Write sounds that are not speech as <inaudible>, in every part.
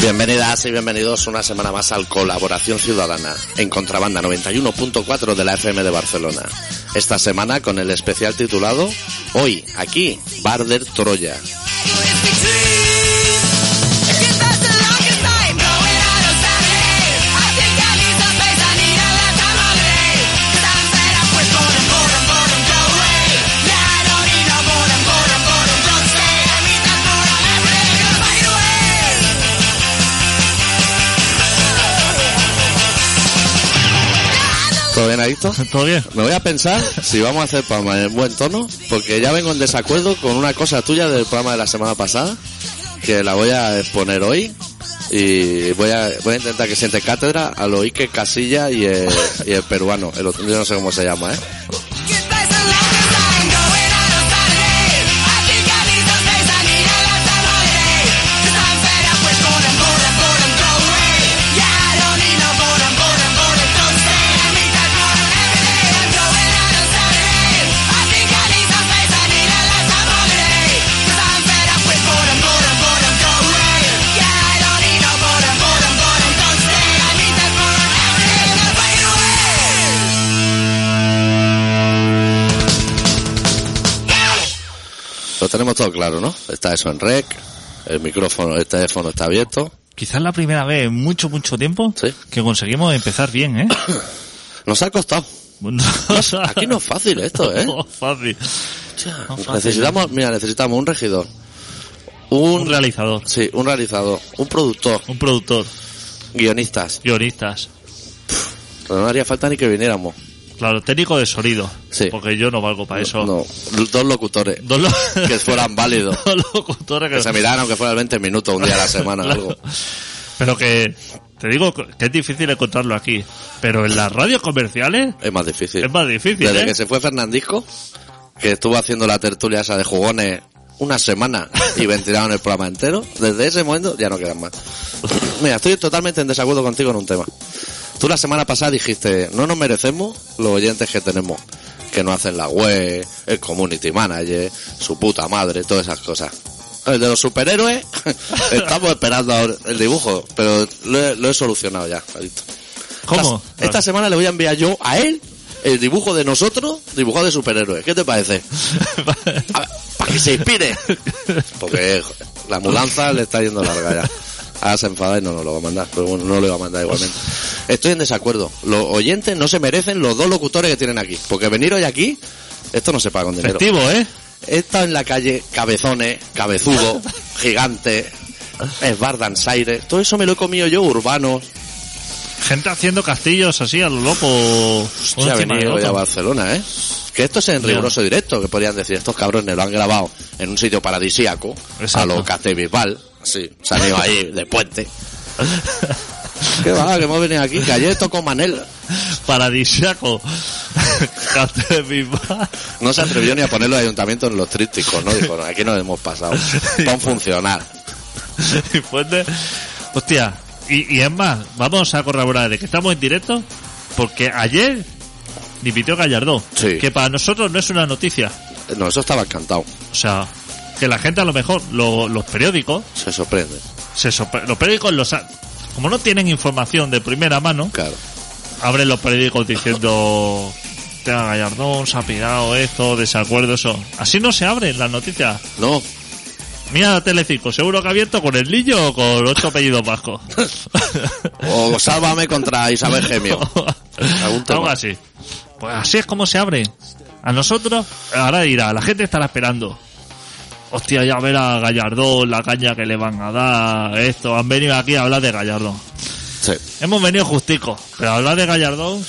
Bienvenidas y bienvenidos una semana más al Colaboración Ciudadana en Contrabanda 91.4 de la FM de Barcelona. Esta semana con el especial titulado Hoy, aquí, Barder Troya. ¿Todo bien, Adicto? <laughs> ¿Todo bien? Me voy a pensar si vamos a hacer programa en buen tono, porque ya vengo en desacuerdo con una cosa tuya del programa de la semana pasada, que la voy a exponer hoy, y voy a, voy a intentar que siente cátedra a lo Ike Casilla y el, y el peruano, el otro, yo no sé cómo se llama, ¿eh? Tenemos todo claro, ¿no? Está eso en rec, el micrófono, el teléfono está abierto. Quizás la primera vez en mucho, mucho tiempo Sí. que conseguimos empezar bien, ¿eh? <coughs> Nos ha costado. <coughs> Aquí no es fácil esto, ¿eh? <laughs> No, fácil. No, fácil. Necesitamos, mira, necesitamos un regidor, un, Un realizador, sí, un realizador, un productor, un productor, guionistas. guionistas, No haría falta ni que viniéramos. Claro, técnico de sonido. Sí. Porque yo no valgo para eso. No, dos locutores Dos, lo- que fueran válidos. <laughs> dos locutores que, Que se miraran aunque fueran 20 minutos un día a la semana Claro. algo. Pero que, te digo que es difícil encontrarlo aquí. Pero en las radios comerciales Es más difícil. es más difícil, Desde ¿eh? que se fue Fernandisco, que estuvo haciendo la tertulia esa de jugones una semana y ventilaron el programa entero, desde ese momento ya no quedan más. Mira, estoy totalmente en desacuerdo contigo en un tema. Tú la semana pasada dijiste, no nos merecemos los oyentes que tenemos, que no hacen la web, el community manager, su puta madre, todas esas cosas. El de los superhéroes, <laughs> estamos esperando ahora el dibujo, pero lo he, lo he solucionado ya. ¿Cómo? Esta, esta semana le voy a enviar yo a él el dibujo de nosotros, dibujado de superhéroes. ¿Qué te parece? <laughs> Para que se inspire. Porque la mudanza le está yendo larga ya. Ahora se enfada y no nos lo va a mandar. Pero bueno, no lo va a mandar igualmente. Estoy en desacuerdo. Los oyentes no se merecen los dos locutores que tienen aquí. Porque venir hoy aquí, esto no se paga con dinero. Festivo, ¿eh? He estado en la calle cabezones, cabezudo, <laughs> gigante, esbardansaire. Todo eso me lo he comido yo, urbano. Gente haciendo castillos así a lo loco. ha del venido ya a. Barcelona, ¿eh? Que esto es en riguroso directo, que podrían decir, estos cabrones lo han grabado en un sitio paradisíaco, a lo Castelbisbal, sí, ido ahí de puente. <laughs> ¿Qué va? Que hemos venido aquí, que ayer tocó Manel. Paradisiaco. No se atrevió ni a poner los ayuntamientos en los trípticos, ¿no? Dijo, "No, aquí nos hemos pasado. <laughs> Para funcionar. y Fuente. Hostia, y, y es más, vamos a corroborar de que estamos en directo, porque ayer dimitió Gallardón, Sí. que para nosotros no es una noticia. No, eso estaba encantado. O sea, que la gente a lo mejor, lo- los periódicos, Se sorprende. se sorpre- los periódicos los ha- como no tienen información de primera mano, Claro. abren los periódicos diciendo <laughs> "Hostia, Gallardón se ha pirado esto, desacuerdo, eso. Así no se abren las noticias. No, Mira Telecinco, seguro que ha abierto con el niño o con ocho <laughs> apellidos vascos. o sálvame contra Isabel Gemio. <laughs> Algo así. Pues así es como se abre. A nosotros, ahora dirá, la gente estará esperando. Hostia, ya ver a Gallardón, la caña que le van a dar, esto. Han venido aquí a hablar de Gallardón. Sí, Hemos venido justico, pero hablar de Gallardón,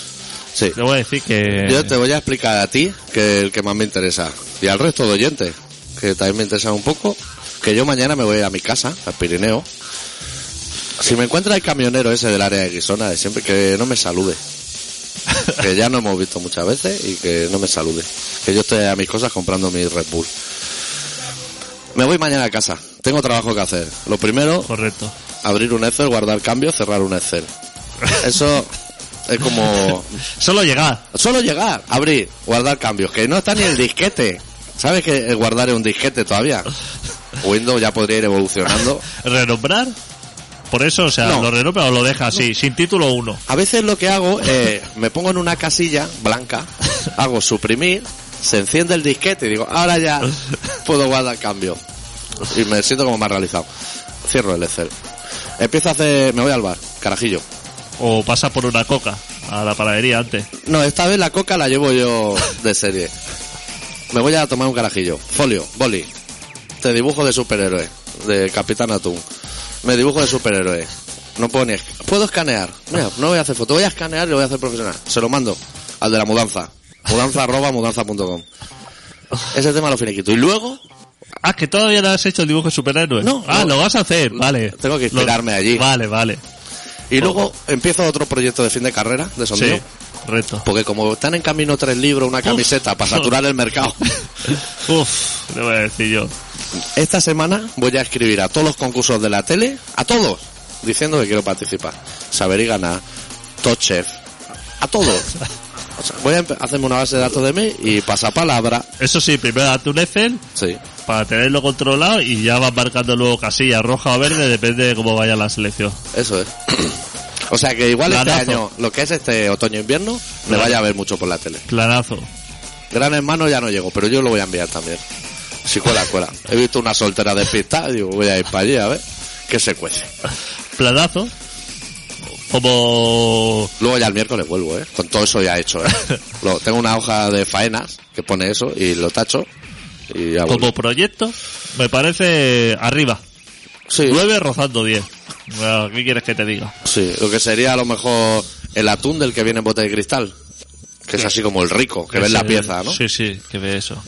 sí. te voy a decir que... Yo te voy a explicar a ti, que el que más me interesa, y al resto de oyentes, que también me interesa un poco, que yo mañana me voy a mi casa, al Pirineo. Si me encuentra el camionero ese del área de Guisona, de siempre, que no me salude. <laughs> Que ya no hemos visto muchas veces y que no me salude. Que yo estoy a mis cosas comprando mi Red Bull. Me voy mañana a casa. Tengo trabajo que hacer. Lo primero, Correcto. abrir un Excel, guardar cambios, cerrar un Excel. Eso Es como <laughs> Solo llegar. solo llegar, abrir, guardar cambios, que no está ni el disquete. ¿Sabes que guardar es un disquete todavía? Windows ya podría ir evolucionando. <laughs> ¿Renombrar? Por eso, o sea, No. lo renombra o lo deja así, sin título uno. A veces lo que hago, eh, me pongo en una casilla blanca, hago suprimir, se enciende el disquete y digo, ahora ya puedo guardar cambio. Y me siento como más realizado. Cierro el Excel. Empiezo a hacer, me voy al bar, carajillo. O pasa por una coca a la panadería antes. No, esta vez la coca la llevo yo de serie. Me voy a tomar un carajillo. Folio, boli. Te dibujo de superhéroe, de Capitán Atún. Me dibujo de superhéroe. No puedo ni... Puedo escanear. Mira, no voy a hacer foto, voy a escanear y lo voy a hacer profesional. Se lo mando al de la mudanza. Mudanza arroba mudanza.com. Ese tema lo finiquito. Y luego Ah, que todavía no has hecho el dibujo de superhéroe. No, ah, no. lo vas a hacer, vale. Tengo que inspirarme Lo- allí. Vale, vale. y luego empiezo otro proyecto de fin de carrera de sondeo. Sí, correcto. Porque como están en camino tres libros, una camiseta para saturar el mercado. <laughs> Uf, te voy a decir yo. Esta semana voy a escribir a todos los concursos de la tele, a todos, diciendo que quiero participar. Saber y ganar, Top Chef, a todos. <laughs> O sea, voy a hacerme una base de datos de mí y pasapalabra. Eso sí, primero date un Excel Sí, para tenerlo controlado y ya vas marcando luego casilla roja o verde, depende de cómo vaya la selección. eso es. <coughs> O sea que igual este año, lo que es este otoño-invierno, me Claro. vaya a ver mucho por la tele. Planazo. Gran hermano ya no llego, pero yo lo voy a enviar también. Si cuela, cuela. He visto una soltera despistada digo, voy a ir para allí a ver qué se cuece. Planazo. Como... Luego ya el miércoles vuelvo, ¿eh? Con todo eso ya hecho, ¿eh? <laughs> Lo- tengo una hoja de faenas que pone eso y lo tacho y ya. Como proyecto, me parece arriba. Sí, 9 rozando 10. Bueno, ¿Qué quieres que te diga? sí, lo que sería a lo mejor el atún del que viene en bote de cristal. Que es así como el rico, que ves la pieza, ¿no? Sí, sí, que ve eso.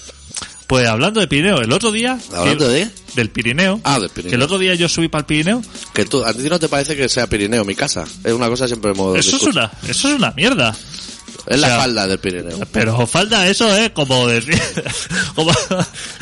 Pues hablando de Pirineo, el otro día... Hablando de... Del Pirineo. Ah, del Pirineo. Que el otro día yo subí para el Pirineo. Que tú, a ti no te parece que sea Pirineo mi casa. Es una cosa siempre hemos Eso es una, eso es una mierda. Es la o sea- falda del Pirineo. Pero falta eso, ¿eh? Como decir... <laughs> como-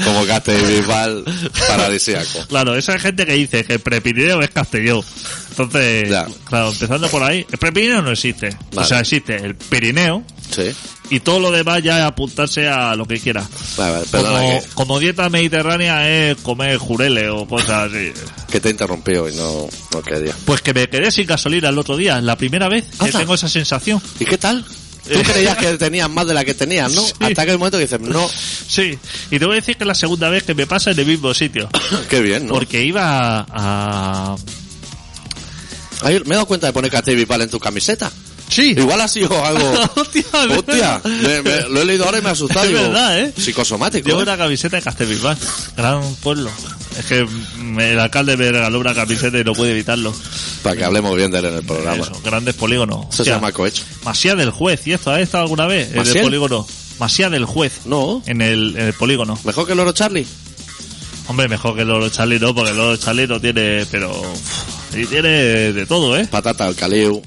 Como Castel Bisbal paradisíaco. claro, esa gente que dice que el prepirineo es Castelló. Entonces, Ya. claro, empezando por ahí, el prepirineo no existe. Vale. O sea, existe el Pirineo Sí. Y todo lo demás ya es apuntarse a lo que quiera. Vale, Como, que, como dieta mediterránea es comer jureles o cosas así. que te he interrumpido y no, no quería. Pues que me quedé sin gasolina el otro día, la primera vez que tengo esa sensación. ¿Y qué tal? Tú creías que tenías más de la que tenías, ¿no? Sí. Hasta que el momento que dices, no, Sí, y te voy a decir que es la segunda vez que me pasa en el mismo sitio. <coughs> qué bien, ¿no? Porque iba a... Ay, me he dado cuenta de poner Castel Bisbal en tu camiseta. Sí. Igual ha sido algo... <laughs> Hostia, Hostia, me- me- lo he leído ahora y me ha asustado. Es digo, verdad, ¿eh? Psicosomático. Llevo ¿eh? una camiseta de Castelbilbao, gran pueblo. Es que me- el alcalde me regaló una camiseta y no pude evitarlo. Para que hablemos bien de él en el programa. Eso, grandes polígonos. Eso se llama cohecho. Masía del juez, ¿y esto ha estado alguna vez? En el ¿Masiel? polígono. Masía del juez. No. En el, en el polígono. ¿Mejor que el Loro Charlie? Hombre, mejor que el Loro Charlie no, porque el Loro Charlie no tiene, pero... Y tiene de todo, ¿eh? Patata, el caliu.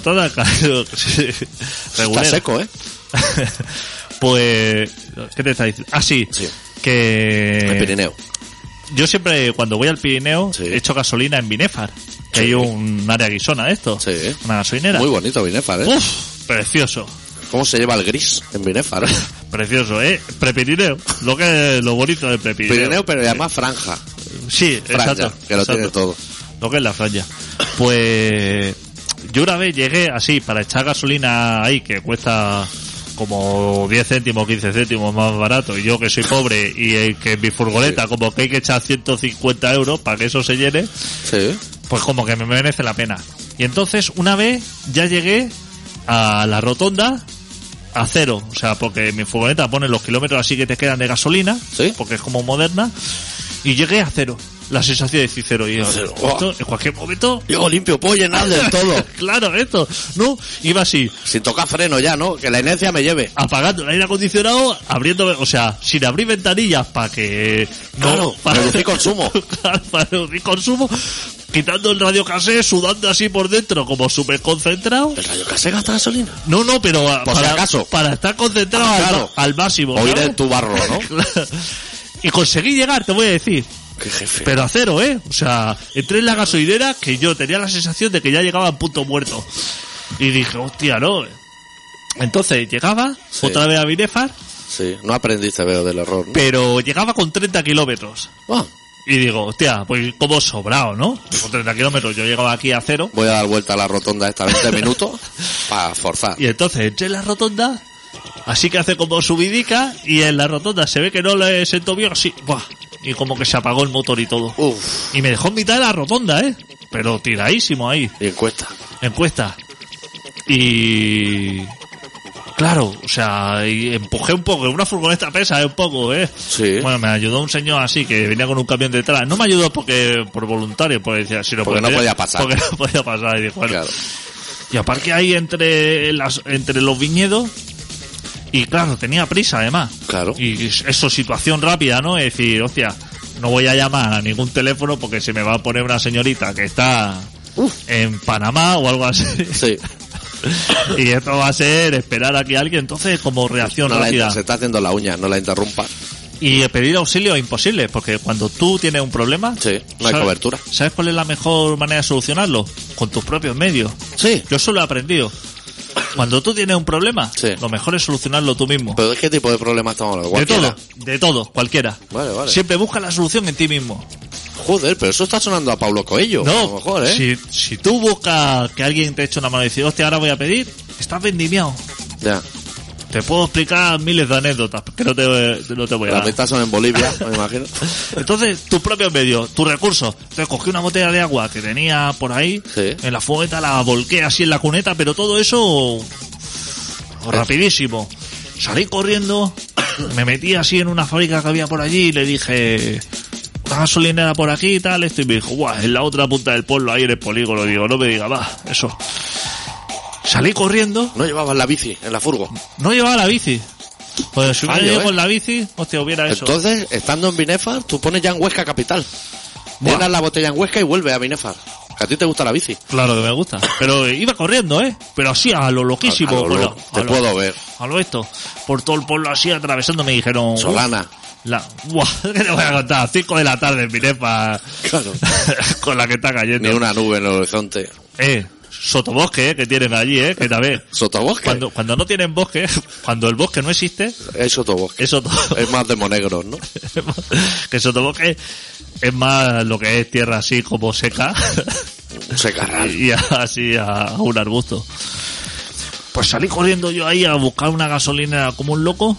Patada, <laughs> Está seco, ¿eh? <laughs> pues... ¿Qué te está diciendo? Ah, sí. Sí. Que... El Pirineo. Yo siempre, cuando voy al Pirineo, Sí. echo gasolina en Binefar. Que Sí. hay un área guisona de esto. Sí. Una gasolinera. Muy bonito Binefar, ¿eh? Uf, precioso. ¿Cómo se lleva el gris en Binefar? eh? <laughs> Precioso, ¿eh? Prepirineo. Lo que es lo bonito del Prepirineo. Pirineo, pero además franja. Sí, Franja, exacto. que lo exacto. tiene todo. Lo que es la franja. Pues yo una vez llegué así para echar gasolina ahí que cuesta como 10 céntimos, 15 céntimos más barato y yo que soy pobre y que en mi furgoneta como que hay que echar 150 euros para que eso se llene, Sí. pues como que me merece la pena. Y entonces una vez ya llegué a la rotonda a cero, o sea, porque mi furgoneta pone los kilómetros así que te quedan de gasolina, Sí. porque es como moderna, y llegué a cero. La sensación de decir cero. Y Cero. esto, en cualquier momento Llego limpio, puedo llenar del todo. <laughs> claro, esto, ¿no? Iba así, Sin tocar freno ya, ¿no? Que la inercia me lleve. apagando el aire acondicionado, abriendo, o sea, sin abrir ventanillas para que Claro, <laughs> reducir consumo. <laughs> Claro, para reducir consumo, quitando el radio casé, sudando así por dentro, como súper concentrado. ¿El rayo casé gasta gasolina? No, no, pero a- Por si para, acaso. para estar concentrado Ah, al, claro. al máximo. O ir en tu barro, ¿no? Y conseguí llegar, te voy a decir. Qué jefe. Pero a cero, ¿eh? O sea, entré en la gasolinera que yo tenía la sensación de que ya llegaba en punto muerto. Y dije, hostia, no. Entonces llegaba Sí. otra vez a Binefar, Sí, no aprendiste, veo, del error, ¿no? pero llegaba con 30 kilómetros. Ah, Y digo, hostia, pues como sobrado, ¿no? Con 30 kilómetros yo llegaba aquí a cero. voy a dar vuelta a la rotonda esta 20 minutos <laughs> para forzar. Y entonces entré en la rotonda, así que hace como subidica, y en la rotonda se ve que no le sentó bien, así, ¡buah! y como que se apagó el motor y todo. Uf, Y me dejó en mitad de la rotonda, ¿eh? Pero tiradísimo ahí, y encuesta. encuesta. Y... Claro, o sea, y empujé un poco, una furgoneta pesa ¿eh? un poco, ¿eh? Sí. Bueno, me ayudó un señor así que venía con un camión detrás. No me ayudó porque por voluntario, porque decía, sino Porque no podía pasar. Porque no podía pasar. Y dije, bueno, Claro. y aparte ahí entre las, entre los viñedos, y claro, tenía prisa además. Claro. Y eso, situación rápida, ¿no? Es decir, hostia, no voy a llamar a ningún teléfono porque se me va a poner una señorita que está en Panamá o algo así. Sí. <laughs> y esto va a ser esperar aquí a alguien. Entonces, como reacción No la rápida. se está haciendo la uña, no la interrumpa. Y pedir auxilio es imposible, porque cuando tú tienes un problema, Sí, no hay ¿sabes- cobertura. ¿Sabes cuál es la mejor manera de solucionarlo? Con tus propios medios. Sí. Yo eso lo he aprendido. Cuando tú tienes un problema, Sí. lo mejor es solucionarlo tú mismo. ¿Pero de qué tipo de problema estamos hablando? de todo, de todo, cualquiera. Vale, vale. Siempre busca la solución en ti mismo. Joder, pero eso está sonando a Paulo Coelho. No, A lo mejor, ¿eh? si, si tú buscas que alguien te eche una mano y dices, hostia, ahora voy a pedir, estás vendimiado. Ya. Te puedo explicar miles de anécdotas que no te, no te voy a Las dar. mitad son en Bolivia, me imagino. <laughs> Entonces, tus propios medios, tus recursos. Entonces, cogí una botella de agua que tenía por ahí, Sí. en la fumeta, la volqué así en la cuneta, pero todo eso rapidísimo. Salí corriendo, <coughs> me metí así en una fábrica que había por allí y le dije, una gasolinera por aquí y tal, esto, y me dijo, guau, en la otra punta del pueblo, ahí en el polígono, digo, no me diga, va, eso. Salí corriendo, No llevabas la bici en la furgo. no llevaba la bici. Pues si hubiera Fallo, ido ¿eh? con la bici, hostia, hubiera eso. Entonces, estando en Binefar, tú pones ya en Huesca capital. Buah. Llenas la botella en Huesca y vuelve a Binefar. Que a ti te gusta la bici. Claro que me gusta. Pero iba corriendo, ¿eh? Pero así, a lo loquísimo. A- lo Te a lo- puedo ver. A lo esto. Por todo el pueblo así atravesando me dijeron... "Uf, Solana. La, buah, <laughs> ¿qué te voy a contar? 5 de la tarde en Minepa Claro. <laughs> con la que está cayendo. Ni una nube en el horizonte. Eh, sotobosque, eh, que tienen allí, eh, que también. Sotobosque. Cuando, cuando no tienen bosque, <laughs> cuando el bosque no existe, Es sotobosque. <laughs> es más de monegros, ¿no? <laughs> que sotobosque es más lo que es tierra así como seca Se carral. y así a, a un arbusto. Pues salí corriendo yo ahí a buscar una gasolinera como un loco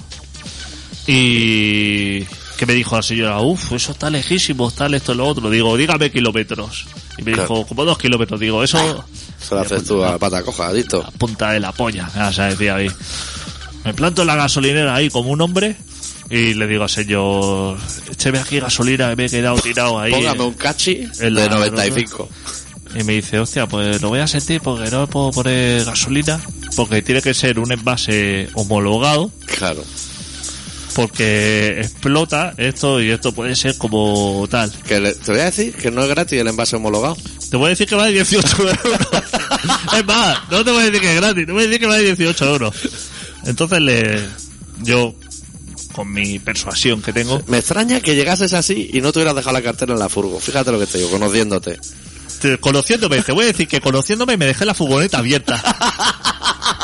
y que me dijo la señora, uff, eso está lejísimo, tal, esto, lo otro. Digo, dígame kilómetros. Y me Claro. dijo, como dos kilómetros. Digo, eso Se lo haces tú a pata coja, adicto. a punta de la polla, ya se decía ahí. Me planto en la gasolinera ahí como un hombre y le digo al señor, écheme aquí gasolina que me he quedado tirado ahí. Póngame un cachi en la- de 95. Y me dice, hostia, pues lo voy a sentir porque no me puedo poner gasolina, porque tiene que ser un envase homologado, Claro. porque explota esto y esto puede ser como tal. Que le- te voy a decir que no es gratis el envase homologado. Te voy a decir que vale 18 euros. es más, no te voy a decir que es gratis, te voy a decir que vale 18 euros. Entonces le, yo, con mi persuasión que tengo, Me extraña que llegases así y no te hubieras dejado la cartera en la furgo. Fíjate lo que te digo, conociéndote. te- conociéndome, te voy a decir que conociéndome me dejé la furgoneta abierta.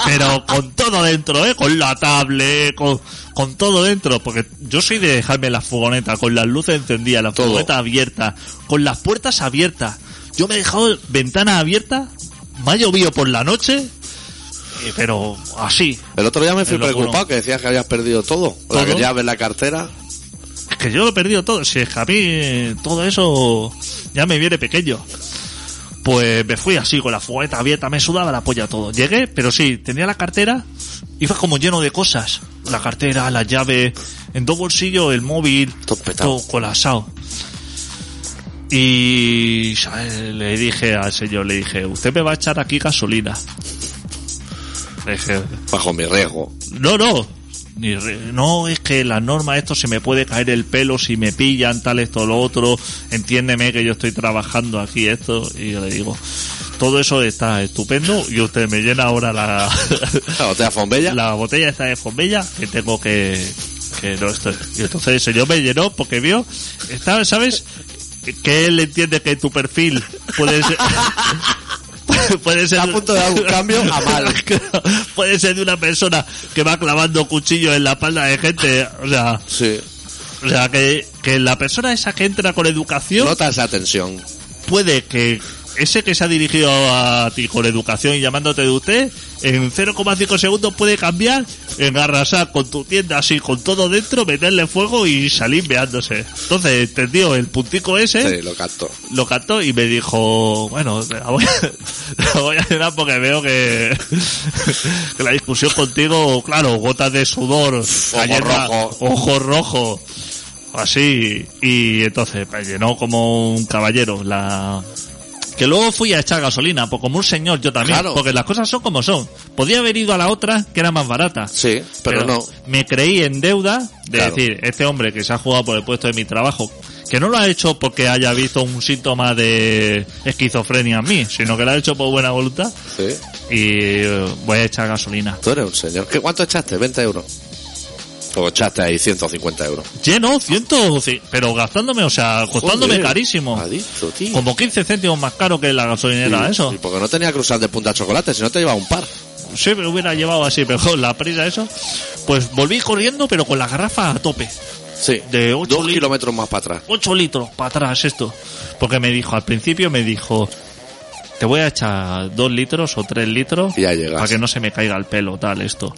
Pero con todo dentro, ¿eh? Con la tablet, con, con todo dentro. Porque yo soy de dejarme la furgoneta con las luces encendidas, la Todo. furgoneta abierta, con las puertas abiertas. Yo me he dejado ventana abierta, me ha llovido por la noche, eh, pero así. El otro día me fui preocupado que decías que habías perdido todo. La ¿Todo? que llaves la cartera. Es que yo lo he perdido todo. Si es que a mí eh, todo eso ya me viene pequeño. Pues me fui así con la furgoneta abierta, me sudaba la polla todo. Llegué, pero sí, tenía la cartera, iba como lleno de cosas. La cartera, la llave, en dos bolsillos, el móvil, Todo todo colapsado. Y ¿sabes? le dije al señor, le dije, usted me va a echar aquí gasolina. Le dije, Bajo mi riesgo. no, no. Ni re- no, es que la norma esto se me puede caer el pelo si me pillan, tal, esto, lo otro. Entiéndeme que yo estoy trabajando aquí esto. Y yo le digo, todo eso está estupendo y usted me llena ahora la, <laughs> La botella Fombella. la botella esta de Fombella que tengo que, que no estoy. Y entonces el señor me llenó porque vio, estaba, ¿sabes? Que él entiende que tu perfil puede ser, <laughs> puede ser a punto de dar un cambio a mal. <laughs> puede ser de una persona que va clavando cuchillos en la espalda de gente, o sea, Sí. o sea que, que la persona esa que entra con educación Nota esa tensión. puede que ese que se ha dirigido a ti con educación y llamándote de usted, en 0,5 segundos puede cambiar en arrasar con tu tienda así, con todo dentro, meterle fuego y salir meándose. Entonces, entendió el puntico ese, Sí, lo capto. lo captó y me dijo, bueno, la voy a, <laughs> la voy a llenar porque veo que, <laughs> que la discusión contigo, claro, gotas de sudor, galleta, rojo. ojo rojo, así, y entonces me llenó como un caballero la... Que luego fui a echar gasolina, pues como un señor yo también, Claro. porque las cosas son como son. Podía haber ido a la otra, que era más barata. Sí, pero, no. Me creí en deuda de Claro. decir, este hombre que se ha jugado por el puesto de mi trabajo, que no lo ha hecho porque haya visto un síntoma de esquizofrenia en mí, sino que lo ha hecho por buena voluntad Sí. y eh, voy a echar gasolina. Tú eres un señor. ¿Qué, ¿Cuánto echaste? ¿20 euros? O echaste ahí 150 euros. Lleno, ciento, ci- pero gastándome, o sea, costándome Joder, carísimo. Adicto, tío. Como 15 céntimos más caro que la gasolinera, Sí, eso. sí, porque no tenía cruzar de punta a chocolate, si no te llevaba un par. Sí, me hubiera llevado así mejor <laughs> la prisa, eso. Pues volví corriendo, pero con la garrafa a tope. Sí. De ocho Dos litros. kilómetros más para atrás. 8 litros para atrás esto. Porque me dijo, al principio me dijo, te voy a echar 2 litros o 3 litros Y ya llegas. para que no se me caiga el pelo, tal, esto.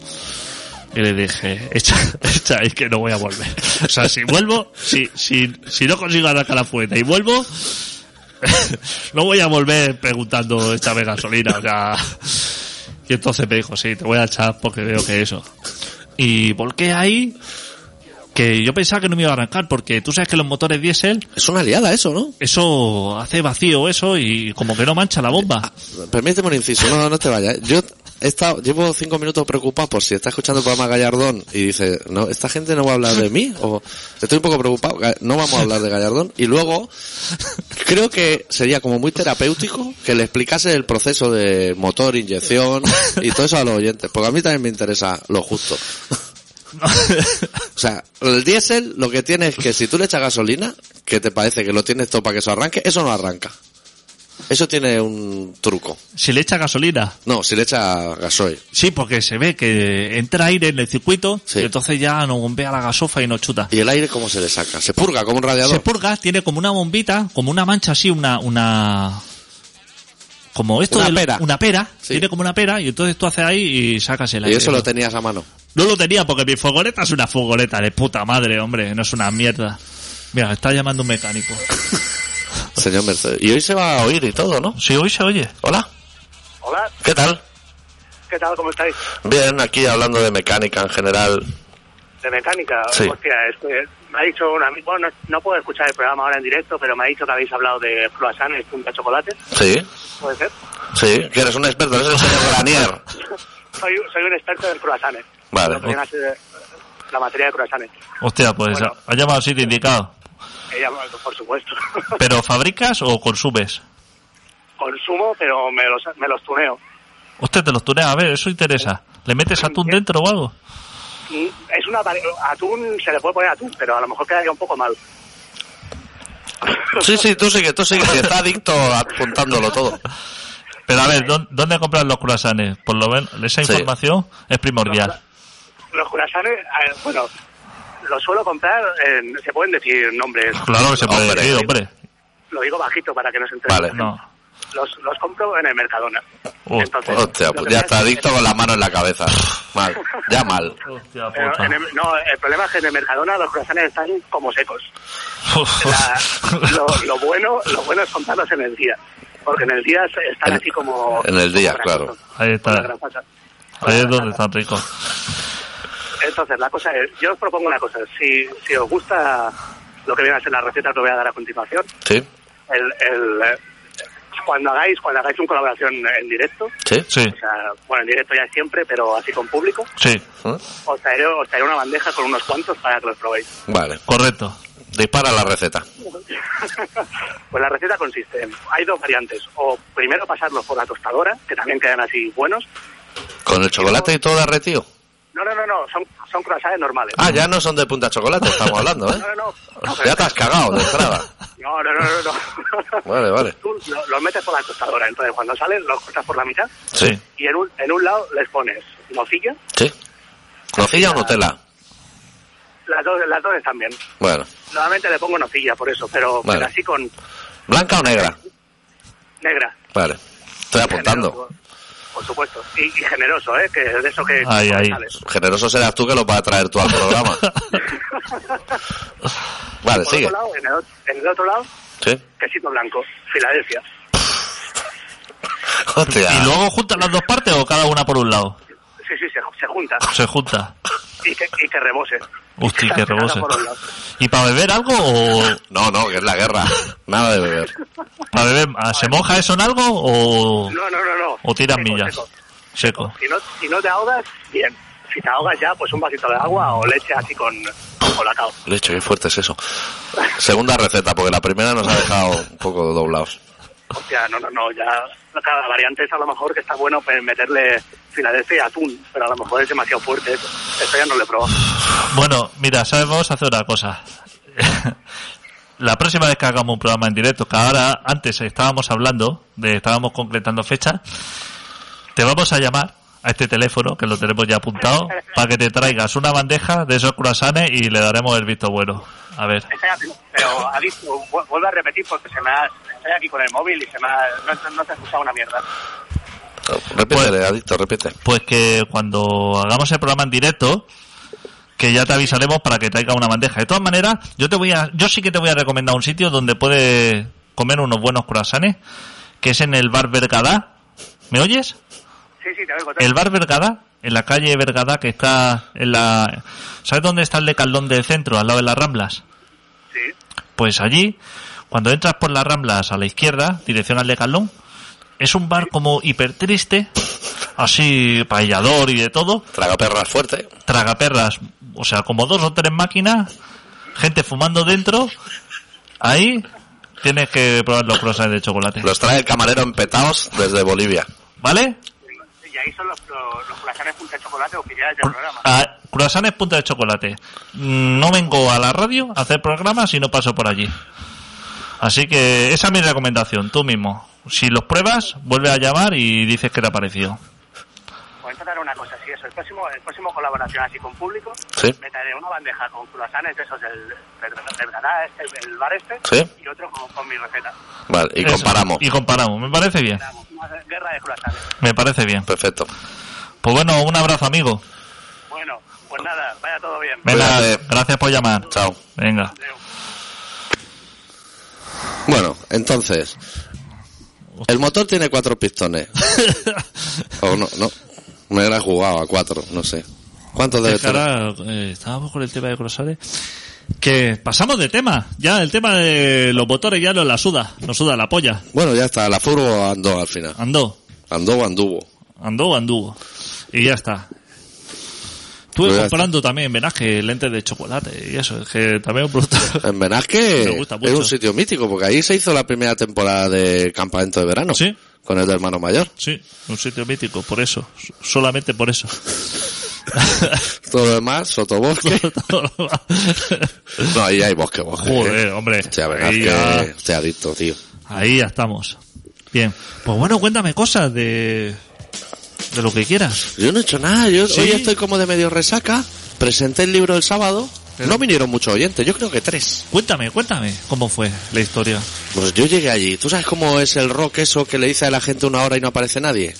Y le dije, echa, <laughs> echa ahí que no voy a volver. O sea, si vuelvo, si, si, si no consigo arrancar la fuente y vuelvo, <laughs> no voy a volver preguntando, échame gasolina, o sea. Y entonces me dijo, sí, te voy a echar porque veo que eso. Y volqué ahí, que yo pensaba que no me iba a arrancar porque tú sabes que los motores diésel, Es una liada eso, ¿no? eso hace vacío eso y como que no mancha la bomba. Permíteme un inciso, no, no te vayas. Yo estado, llevo cinco minutos preocupado por si está escuchando el programa Gallardón y dice, no, esta gente no va a hablar de mí, o estoy un poco preocupado, no vamos a hablar de Gallardón. Y luego, creo que sería como muy terapéutico que le explicase el proceso de motor, inyección y todo eso a los oyentes, porque a mí también me interesa lo justo. O sea, el diésel lo que tiene es que si tú le echas gasolina, que te parece que lo tienes todo para que eso arranque, eso no arranca. Eso tiene un truco. Si le echa gasolina. No, si le echa gasoil. Sí, porque se ve que entra aire en el circuito Sí. y entonces ya no bombea la gasofa y no chuta. ¿Y el aire cómo se le saca? Se purga como un radiador. Se purga, tiene como una bombita, como una mancha así, una, una, como esto Una de pera. una pera, Sí. tiene como una pera y entonces tú haces ahí y sacas el y aire. eso lo tenías a mano. No lo tenía porque mi furgoneta es una furgoneta de puta madre, hombre, no es una mierda. Mira, está llamando un mecánico. <laughs> Señor Mercedes. Y hoy se va a oír y todo, ¿no? Sí, hoy se oye. Hola. Hola, ¿Qué tal? ¿qué tal? ¿Cómo estáis? Bien, aquí hablando de mecánica en general. De mecánica. Sí. Hostia, es que me ha dicho un amigo, bueno, no, no puedo escuchar el programa ahora en directo, pero me ha dicho que habéis hablado de croissants, punta chocolate. Sí, ¿Puede ser? sí, que eres un experto, eres el señor Granier. <laughs> Soy, soy un experto del croissant. Vale. La materia de croissants. Hostia, pues Bueno. ha llamado al sitio indicado. Ella, por supuesto. <laughs> ¿Pero fabricas o consumes? Consumo, pero me los, me los tuneo. Usted te los tunea, a ver, eso interesa. ¿Le metes atún dentro o algo? Mm, Es una atún, se le puede poner atún, pero a lo mejor quedaría un poco mal. Sí, sí, tú sigue, tú sigue, que está adicto apuntándolo todo. Pero a ver, ¿dó- ¿dónde compras los croissants? Por lo menos, esa Sí. información es primordial. Los croissants, eh, bueno, los suelo comprar, en- se pueden decir nombres, Claro que se puede Hombre. decir, hombre. lo digo bajito para que no se entere. Vale. No. Los, los compro en el Mercadona. Uh, Entonces, Hostia, lo pues ya está es que- adicto con la mano en la cabeza. Mal, ya mal. Hostia Pero puta. en el- no, el problema es que en el Mercadona los croissants están como secos. La- lo, lo bueno lo bueno es comprarlos en el día. Porque en el día están En- así como... en el día, como claro. Ahí está. Ahí es donde están ricos. Entonces, la cosa es, yo os propongo una cosa. Si, si os gusta lo que viene a ser la receta que os voy a dar a continuación, Sí, el, el, eh, cuando hagáis cuando hagáis una colaboración en directo, sí. Sí, o sea, bueno, en directo ya siempre, pero así con público, sí, ¿Eh? os traeré, os traeré una bandeja con unos cuantos para que los probéis. Vale, correcto. dispara la receta. <laughs> pues la receta consiste en, hay dos variantes, o primero pasarlos por la tostadora, que también quedan así buenos. ¿Con el chocolate y todo derretido? No, no, no, no, son, son croissants normales. Ah, ya no son de punta chocolate, estamos hablando, ¿eh? No, no, no. no, Ya te has cagado de entrada. No, no, no, no. no. Vale, vale. Tú lo- los metes por la tostadora, entonces cuando salen los cortas por la mitad Sí. y en un, en un lado les pones nocilla, Sí. ¿Nocilla o Nutella? las dos, las dos están bien. Bueno. Normalmente le pongo nocilla por eso, pero, Vale. pero así con ¿Blanca o negra? negra. Vale. Estoy apuntando. Por supuesto. Y, y generoso, ¿eh? Que es de eso que... Ahí. sales. Generoso serás tú que lo vas a traer tú al programa. <laughs> Vale, Por sigue. otro lado, en el, ot- en el otro lado, Sí. quesito blanco, Filadelfia. Hostia. ¿Y luego juntan las dos partes o cada una por un lado? Sí, sí, se, se junta. Se junta. Y que, y que rebose. Hostia, que <laughs> rebose. ¿Y para beber algo o No, no, que es la guerra. <laughs> Nada de beber. para beber ah, se moja eso en algo o, No, no, no, no. o tiran Seco, millas? seco. Seco. Si no, si no te ahogas, bien. Si te ahogas ya, pues un vasito de agua o leche así con, con colacao. Leche, qué fuerte es eso. Segunda receta, porque la primera nos ha dejado un poco doblados. Hostia, no, no, no, ya cada variante es a lo mejor que está bueno pues, meterle Filadelfia y atún, pero a lo mejor es demasiado fuerte eso. Eso ya no lo he probado. Bueno, mira, a hacer una cosa. <laughs> La próxima vez que hagamos un programa en directo, que ahora antes estábamos hablando, de estábamos concretando fechas, te vamos a llamar a este teléfono, que lo tenemos ya apuntado, para que te traigas una bandeja de esos croissants y le daremos el visto bueno. A ver. Espérate, Pero, Adicto, vu- vuelve a repetir porque se me ha... Estoy aquí con el móvil y se me ha... No, no te he escuchado una mierda. Repítele, adicto, repite. Pues que cuando hagamos el programa en directo, que ya te avisaremos para que traiga una bandeja. De todas maneras, yo te voy a, yo sí que te voy a recomendar un sitio donde puedes comer unos buenos croissants, que es en el bar Vergadá. ¿Me oyes? Sí, sí, te oigo. te El bar Vergadá, en la calle Vergadá, que está en la, ¿sabes dónde está el decaldón del centro, al lado de las Ramblas? Sí. Pues allí, cuando entras por las Ramblas a la izquierda, dirección al decaldón, es un bar como hiper triste, así paellador y de todo, Traga perras fuerte. tragaperras, o sea, como dos o tres máquinas, gente fumando dentro, ahí tienes que probar los croissants de chocolate. Los trae el camarero empetados desde Bolivia. ¿Vale? Y ahí son los, los, los croissants punta de chocolate oficiales del programa. A croissants punta de chocolate. Mm, No vengo a la radio a hacer programas si no paso por allí. Así que esa es mi recomendación, tú mismo. Si los pruebas, vuelve a llamar y dices que te ha parecido. Pues entonces haré una cosa, si eso, el próximo, el próximo colaboración así con público, Sí. me traeré una bandeja con croissants de esos del, del, este, el bar este, Sí. y otro con, con mi receta. Vale, y Eso. comparamos. Y comparamos, me parece bien. Guerra de croissants. Me parece bien. Perfecto. Pues bueno, un abrazo amigo. Bueno, pues nada, vaya todo bien. Venga, gracias por llamar. Chao. Venga. Bueno, entonces. El motor tiene cuatro pistones. <laughs> o no, no. Me he jugado a cuatro, no sé. ¿Cuántos debe tener? eh, estábamos con el tema de croissants. Que pasamos de tema. Ya el tema de los motores ya nos la suda. Nos suda la polla. Bueno, ya está. La furgo andó al final. Andó. Andó o anduvo. Andó o anduvo. Y ya está. Estuve ya comprando también Benasque lentes de chocolate y eso. Es que también un producto. <laughs> En Benasque <laughs> es un sitio mítico, porque ahí se hizo la primera temporada de campamento de verano. Sí. Con el de hermano mayor. sí, un sitio mítico. Por eso. Solamente por eso. <laughs> Todo lo demás, sotobosque. no, ahí hay bosque, bosque. Joder, hombre. Hostia, Ahí ya- Benasque, hostia, adicto, tío. Ahí ya estamos. Bien. Pues bueno, cuéntame cosas de. De lo que quieras. Yo no he hecho nada, yo Sí. hoy estoy como de medio resaca. Presenté el libro el sábado. No vinieron muchos oyentes, yo creo que tres. Cuéntame, cuéntame cómo fue la historia. Pues yo llegué allí. ¿Tú sabes cómo es el rock eso que le dice a la gente una hora y no aparece nadie?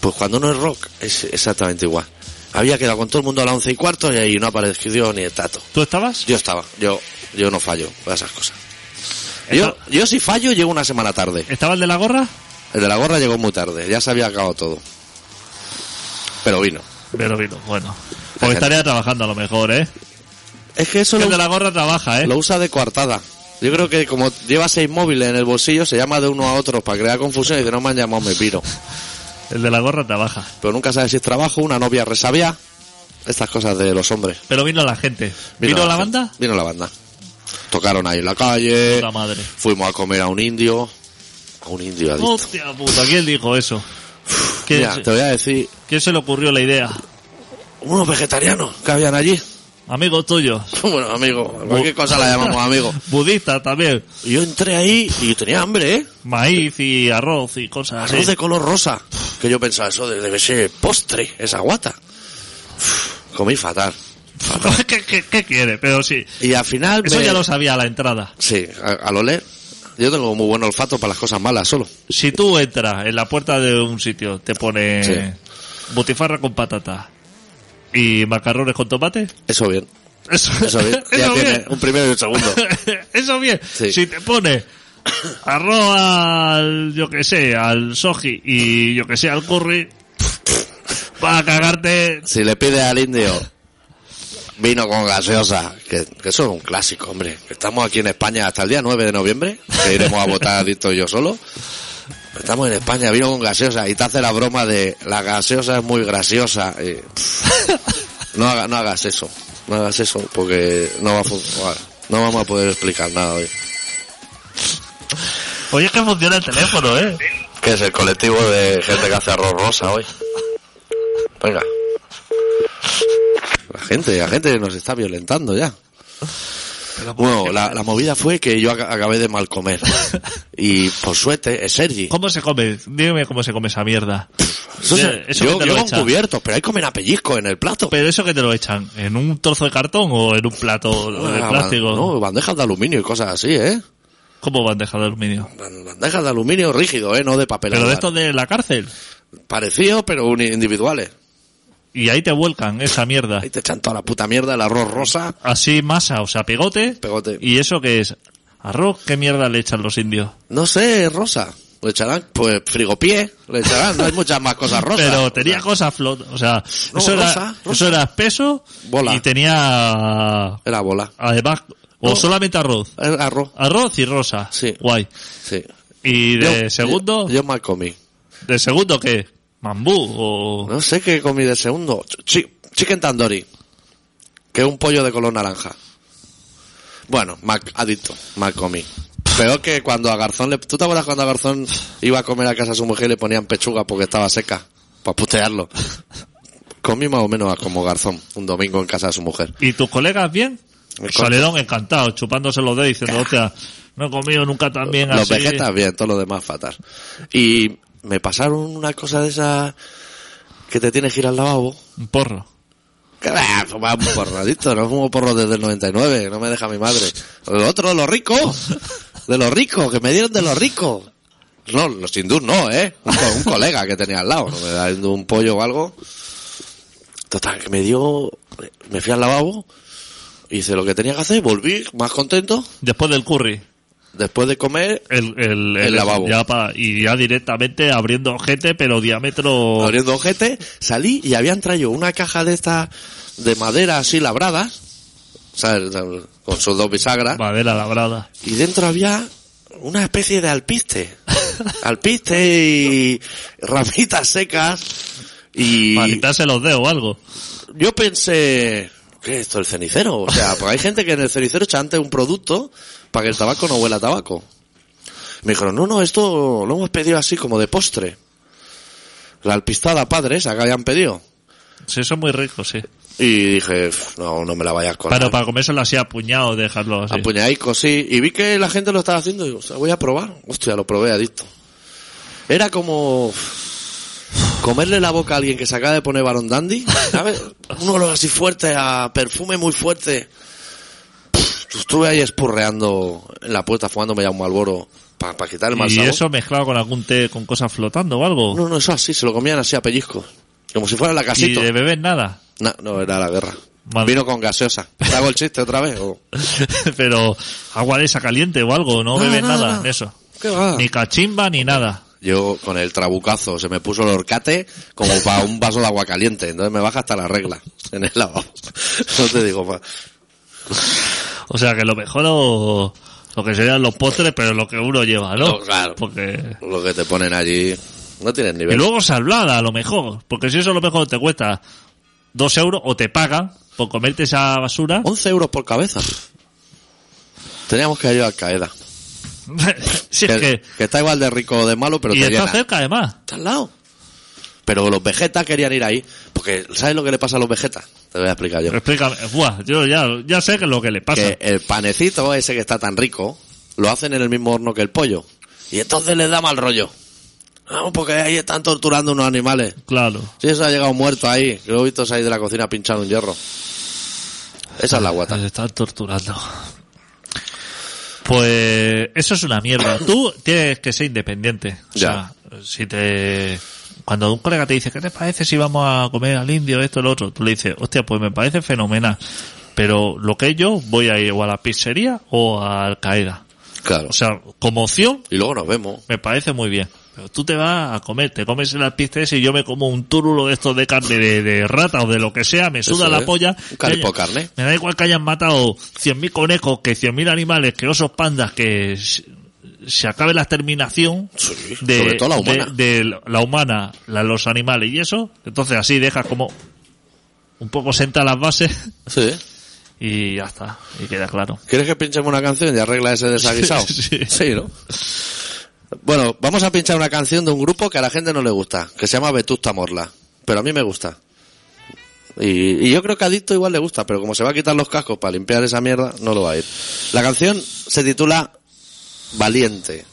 Pues cuando no es rock, es exactamente igual. Había quedado con todo el mundo a las once y cuarto y ahí no apareció ni el tato. ¿Tú estabas? Yo estaba, yo, yo no fallo para esas cosas. Yo, yo si fallo llego una semana tarde. ¿Estaba el de la gorra? El de la gorra llegó muy tarde, ya se había acabado todo. Pero vino. Pero vino, bueno. Pues estaría trabajando a lo mejor, ¿eh? Es que eso El lo, de la gorra trabaja, ¿eh? lo usa de coartada. Yo creo que como lleva seis móviles en el bolsillo, se llama de uno a otro para crear confusión y dice, no me han llamado, me piro. <laughs> El de la gorra trabaja. Pero nunca sabes si es trabajo, una novia resabia. Estas cosas de los hombres. Pero vino la gente. ¿Vino, la gente. banda? Vino la banda. Tocaron ahí en la calle. Puta madre. Fuimos a comer a un indio. A un indio adicto. Hostia puta, ¿quién dijo eso? ¿Quién, Mira, se, te voy a decir, quién se le ocurrió la idea? unos vegetarianos que habían allí. Amigos tuyos. <laughs> Bueno, amigo, cualquier cosa la llamamos amigo. <laughs> Budistas también. Yo entré ahí y tenía hambre, ¿eh? Maíz y arroz y cosas así. Arroz de color rosa. Que yo pensaba, eso debe ser postre, esa guata. Comí <laughs> fatal. ¿Qué, qué, qué quiere? Pero sí. Y al final... Eso me- ya lo sabía a la entrada. Sí, a- al oler. Yo tengo muy buen olfato para las cosas malas solo. Si tú entras en la puerta de un sitio, te pone Sí. butifarra con patata y macarrones con tomate. Eso bien. Eso, Eso bien. <laughs> Ya eso tiene bien. un primero y un segundo. <laughs> Eso bien. Sí. Si te pone arroz al, yo que sé, al soji y yo que sé, al curry, <laughs> para cagarte. Si le pide al indio vino con gaseosa, que, que eso es un clásico, hombre. Estamos aquí en España hasta el día 9 de noviembre, que iremos a votar Dito y yo solo. Estamos en España, vino con gaseosa, y te hace la broma de la gaseosa es muy graciosa. y, pff, no, haga- no hagas eso, no hagas eso, porque no, va a no vamos a poder explicar nada hoy. Oye, es que funciona el teléfono, ¿eh? Que es el colectivo de gente que hace arroz rosa hoy. Venga. La gente, la gente nos está violentando ya. Bueno, la, la movida fue que yo ac- acabé de mal comer. <laughs> Y por suerte, es Sergi. ¿Cómo se come? Dígame cómo se come esa mierda. Eso se- Eso yo que yo con cubiertos, pero hay comen a pellizco en el plato. Pero eso que te lo echan, ¿en un trozo de cartón o en un plato de Ah, plástico? No, bandejas de aluminio y cosas así, ¿eh? ¿Cómo bandeja de aluminio? Ban- Bandejas de aluminio rígido, ¿eh? No de papel. Pero de estos de la cárcel. Parecido, pero individuales. Y ahí te vuelcan esa mierda. Ahí te echan toda la puta mierda, el arroz rosa. Así masa, o sea, pegote. Pegote. ¿Y eso qué es? ¿Arroz? ¿Qué mierda le echan los indios? No sé, rosa. Le echarán, pues, frigopié. Le echarán, no hay muchas más cosas rosas. Pero tenía O sea, cosas flot, o sea, No, eso, era, rosa, eso era espeso Bola. y tenía Era bola. además o No. solamente arroz. Arroz. Arroz y rosa. Sí. Guay. Sí. ¿Y de Yo- segundo? Yo, yo mal comí. ¿De segundo qué? ¿Mambú o...? No sé qué comí de segundo. Chi- chicken tandoori. Que es un pollo de color naranja. Bueno, mal, adicto. Mal comí. Peor que cuando a Garzón le... ¿Tú te acuerdas cuando a Garzón iba a comer a casa a su mujer y le ponían pechuga porque estaba seca? Para putearlo. Comí más o menos como Garzón un domingo en casa de su mujer. ¿Y tus colegas bien? Salieron encantados, chupándose los dedos diciendo, hostia, no he comido nunca tan bien Los así. vegetas bien, todo lo demás fatal. Y me pasaron una cosa de esa que te tienes que ir al lavabo. Un porro. Que fumaba un porradito, no fumo porro desde el 99, no me deja mi madre. El otro, de los ricos, de los ricos, que me dieron de los ricos. No, los hindús no, eh. Un colega que tenía al lado, no me da un pollo o algo. Total, que me dio, me fui al lavabo, hice lo que tenía que hacer, volví más contento, Después del curry. Después de comer, El, el, El lavabo. ya pa- y ya directamente abriendo ojete, pero diámetro... abriendo ojete, salí y habían traído una caja de estas de madera así labradas, ¿sabes? Con sus dos bisagras. Madera labrada. y dentro había una especie de alpiste. <laughs> Alpiste y ramitas secas. Y Para quitarse los dedos o algo. yo pensé, ¿qué es esto? ¿El cenicero? O sea, porque hay gente que en el cenicero echa antes un producto para que el tabaco no huela a tabaco. Me dijeron, no, no, esto lo hemos pedido así como de postre. La alpistada padres, acá habían pedido. Sí, eso es muy rico, sí. Y dije, no, no me la vayas con Pero para comérselo así a puñado, dejarlo así. Apuñadico, sí. Y vi que la gente lo estaba haciendo y digo, o sea, voy a probar. Hostia, lo probé adicto. Era como comerle la boca a alguien que se acaba de poner Baron Dandy, ¿sabes? <laughs> Un olor así fuerte, a perfume muy fuerte. Pff, Estuve ahí espurreando en la puerta fumándome ya un malboro para quitar el mal y sabor. eso mezclado con algún té con cosas flotando o algo. No, no, eso así, se lo comían así a pellizcos. Como si fuera la y casito. de beber nada. No, no, era la guerra. Vino con gaseosa. ¿Te hago el chiste otra vez? o? <laughs> pero agua de esa caliente o algo, no, No, beben no, nada no. de eso. ¿Qué va? Ni cachimba ni nada. Yo con el trabucazo se me puso el horcate como para un vaso de agua caliente. Entonces me baja hasta la regla <laughs> en el lavabo. No te digo más. O sea que lo mejor o lo que serían los postres, pero lo que uno lleva, ¿no? No, claro. Porque Lo que te ponen allí no tienes y nivel. luego salvada a lo mejor, porque si eso a lo mejor te cuesta dos euros o te pagan por comerte esa basura. 11 euros por cabeza. Teníamos que ir a Al Qaeda. <laughs> si es que que está igual de rico o de malo, pero y te está llena. cerca además. Está al lado. Pero los vegetas querían ir ahí, porque ¿sabes lo que le pasa a los vegetas? Te voy a explicar yo. Explícame. Buah, yo ya, ya sé que es lo que le pasa. Que el panecito ese que está tan rico, lo hacen en el mismo horno que el pollo. Y entonces les da mal rollo. No, porque ahí están torturando unos animales. Claro. Si eso ha llegado muerto ahí, que lo he visto salir de la cocina pinchando un hierro. Esa es la guata. Se están torturando. Pues eso es una mierda. Tú tienes que ser independiente. O Ya. sea, si te... Cuando un colega te dice, ¿qué te parece si vamos a comer al indio, esto, lo otro? Tú le dices, hostia, pues me parece fenomenal. Pero lo que yo voy a ir o a la pizzería o a Al Qaeda. Claro. O sea, como opción, Y luego nos vemos. me parece muy bien. Tú te vas a comer, te comes las pistas y yo me como un túrulo de estos de carne de, de rata o de lo que sea, me suda Eso la es. polla. Carne. Me da igual que hayan matado 100.000 conejos, que 100.000 animales, que osos pandas, que se acabe la exterminación Sí, de, sobre todo la humana. de- de la humana, la- los animales y eso. Entonces así dejas como un poco senta las bases Sí. y ya está, y queda claro. ¿Quieres que pinchemos una canción y arregla ese desaguisado? <laughs> Sí. sí, ¿no? Bueno, vamos a pinchar una canción de un grupo que a la gente no le gusta, que se llama Vetusta Morla. Pero a mí me gusta. Y, yo creo que a Adicto igual le gusta, pero como se va a quitar los cascos para limpiar esa mierda, no lo va a ir. La canción se titula Valiente.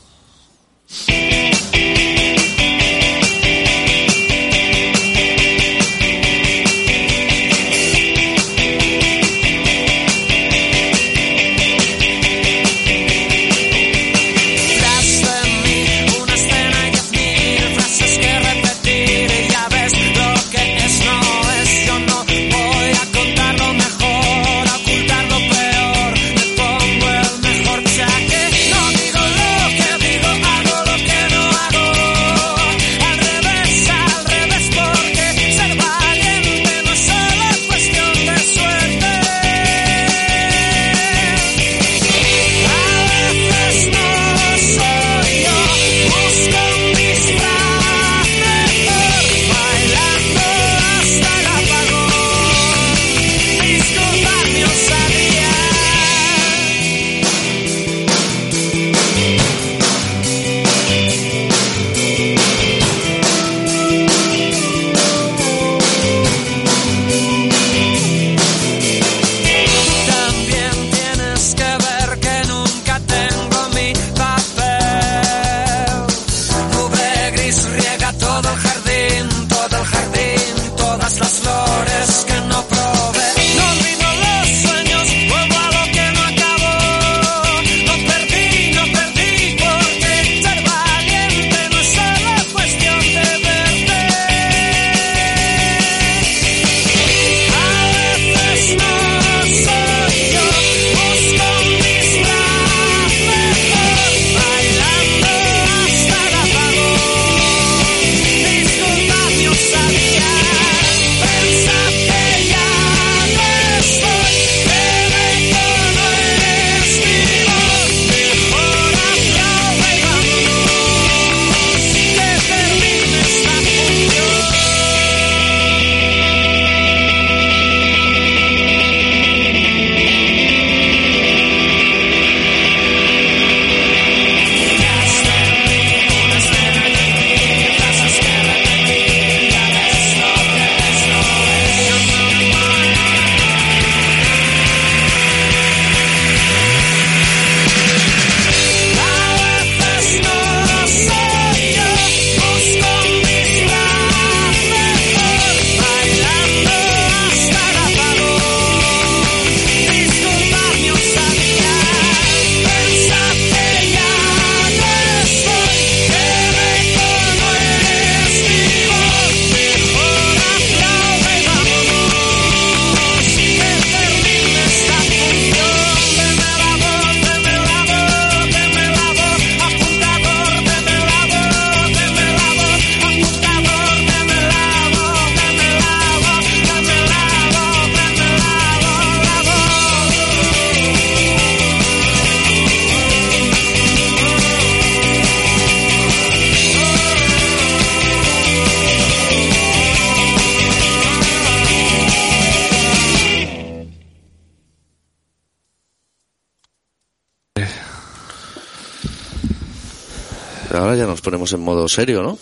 Ponemos en modo serio, ¿no?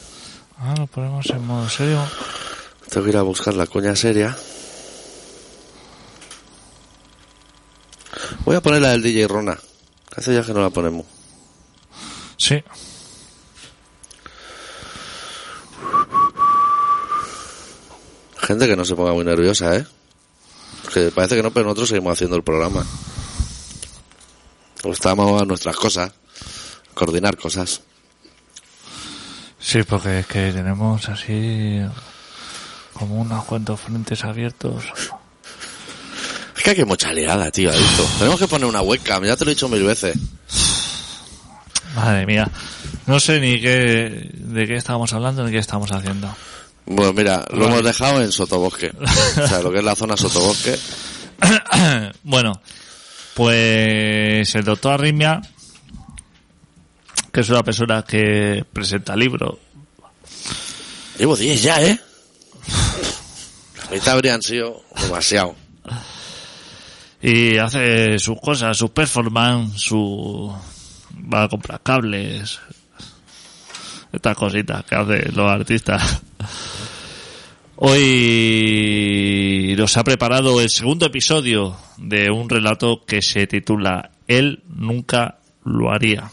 Ah, lo ponemos en modo serio. Tengo que ir a buscar la coña seria. Voy a poner la del DJ Rona. Hace ya que no la ponemos. Sí. Gente que no se ponga muy nerviosa, ¿eh? Que parece que no, pero nosotros seguimos haciendo el programa. Pues estamos a nuestras cosas. Coordinar cosas. Sí, porque es que tenemos así como unos cuantos frentes abiertos. Es que hay que mucha liada, tío, adicto. Tenemos que poner una webcam, ya te lo he dicho mil veces. Madre mía. No sé ni qué, de qué estábamos hablando ni qué estamos haciendo. Bueno, mira, lo hemos dejado en Sotobosque. O sea, lo que es la zona Sotobosque. <coughs> bueno, pues el doctor Arrimia, que es una persona que presenta libros, Llevo 10 ya, ¿eh? Ahorita habrían sido demasiado. y hace sus cosas, sus performance, su va a comprar cables, estas cositas que hacen los artistas. Hoy nos ha preparado el segundo episodio de un relato que se titula Él nunca lo haría.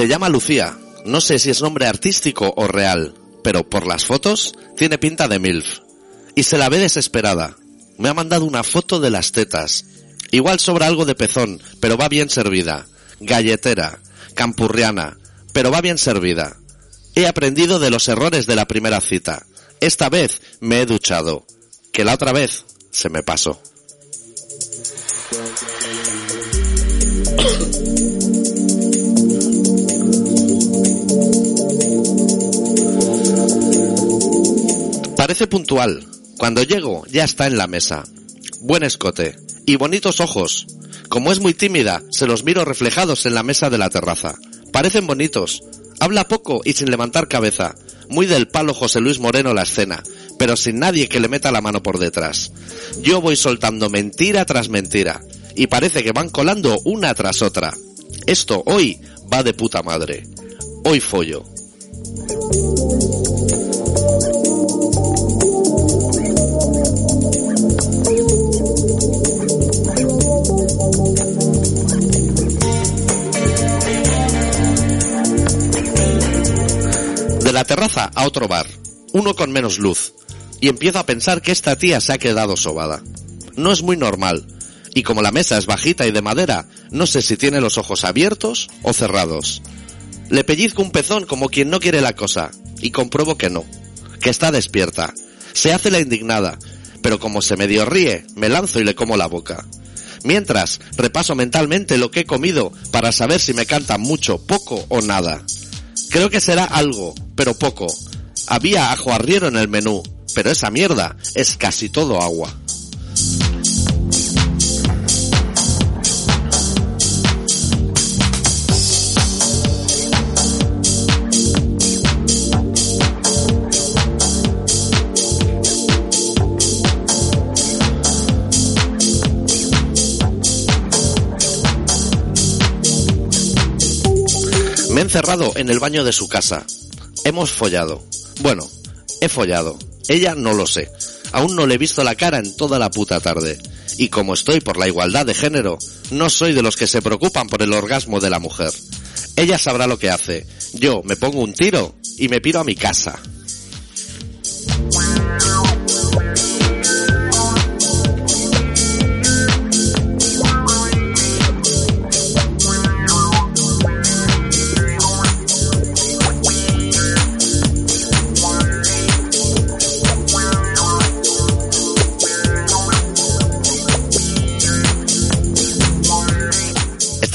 Se llama Lucía. No sé si es nombre artístico o real, pero por las fotos tiene pinta de MILF. Y se la ve desesperada. Me ha mandado una foto de las tetas. Igual sobra algo de pezón, pero va bien servida. Galletera, campurriana, pero va bien servida. He aprendido de los errores de la primera cita. Esta vez me he duchado. Que la otra vez se me pasó. Puntual. Cuando llego ya está en la mesa. Buen escote. Y bonitos ojos. Como es muy tímida, se los miro reflejados en la mesa de la terraza. Parecen bonitos. Habla poco y sin levantar cabeza. Muy del palo José Luis Moreno la escena, pero sin nadie que le meta la mano por detrás. Yo voy soltando mentira tras mentira. Y parece que van colando una tras otra. Esto hoy va de puta madre. Hoy follo. La terraza a otro bar, uno con menos luz, y empiezo a pensar que esta tía se ha quedado sobada. No es muy normal, y como la mesa es bajita y de madera, no sé si tiene los ojos abiertos o cerrados. Le pellizco un pezón como quien no quiere la cosa, y compruebo que no, que está despierta. Se hace la indignada, pero como se medio ríe, me lanzo y le como la boca. Mientras, repaso mentalmente lo que he comido para saber si me cantan mucho, poco o nada. Creo que será algo, pero poco. Había ajo arriero en el menú, pero esa mierda es casi todo agua. Me he encerrado en el baño de su casa. Hemos follado. Bueno, he follado. Ella no lo sé. Aún no le he visto la cara en toda la puta tarde. Y como estoy por la igualdad de género, no soy de los que se preocupan por el orgasmo de la mujer. Ella sabrá lo que hace. Yo me pongo un tiro y me piro a mi casa.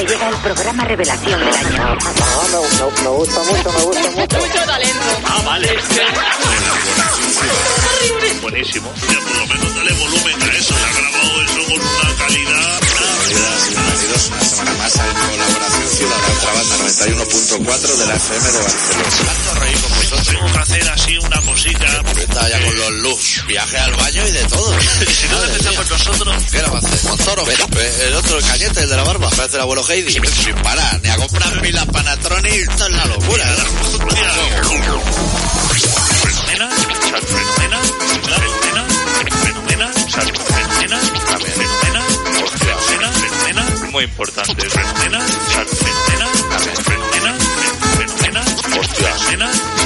Me llega el programa revelación del año. me, gusta mucho, me gusta mucho. Mucho talento. Ah, vale. Buenísimo. Ya por lo menos dale volumen a eso. Ya ha grabado eso con una calidad. Bienvenidos una semana más a Colaboración Ciudadana Contrabanda 91.4 de la FM de Barcelona. Tanto reír con vosotros. Tengo que hacer así una cosita. Estaba ya con los luz. Viajé al baño y de todo. Si no necesitamos nosotros. ¿Qué la va a hacer? ¿Montoro? El otro, el cañete, el de la barba. Parece el abuelo Heidi. Sin parar, ni a comprar pilas Panatronic. Esto es la locura. Fenomenal, sal fenomenal, fenomenal, fenomenal, sal fenomenal, También. fenomenal, fenomenal, fenomenal, muy importante, fenomenal, sal fenomenal, fenomenal, fenomenal, fenomenal, sal fenomenal,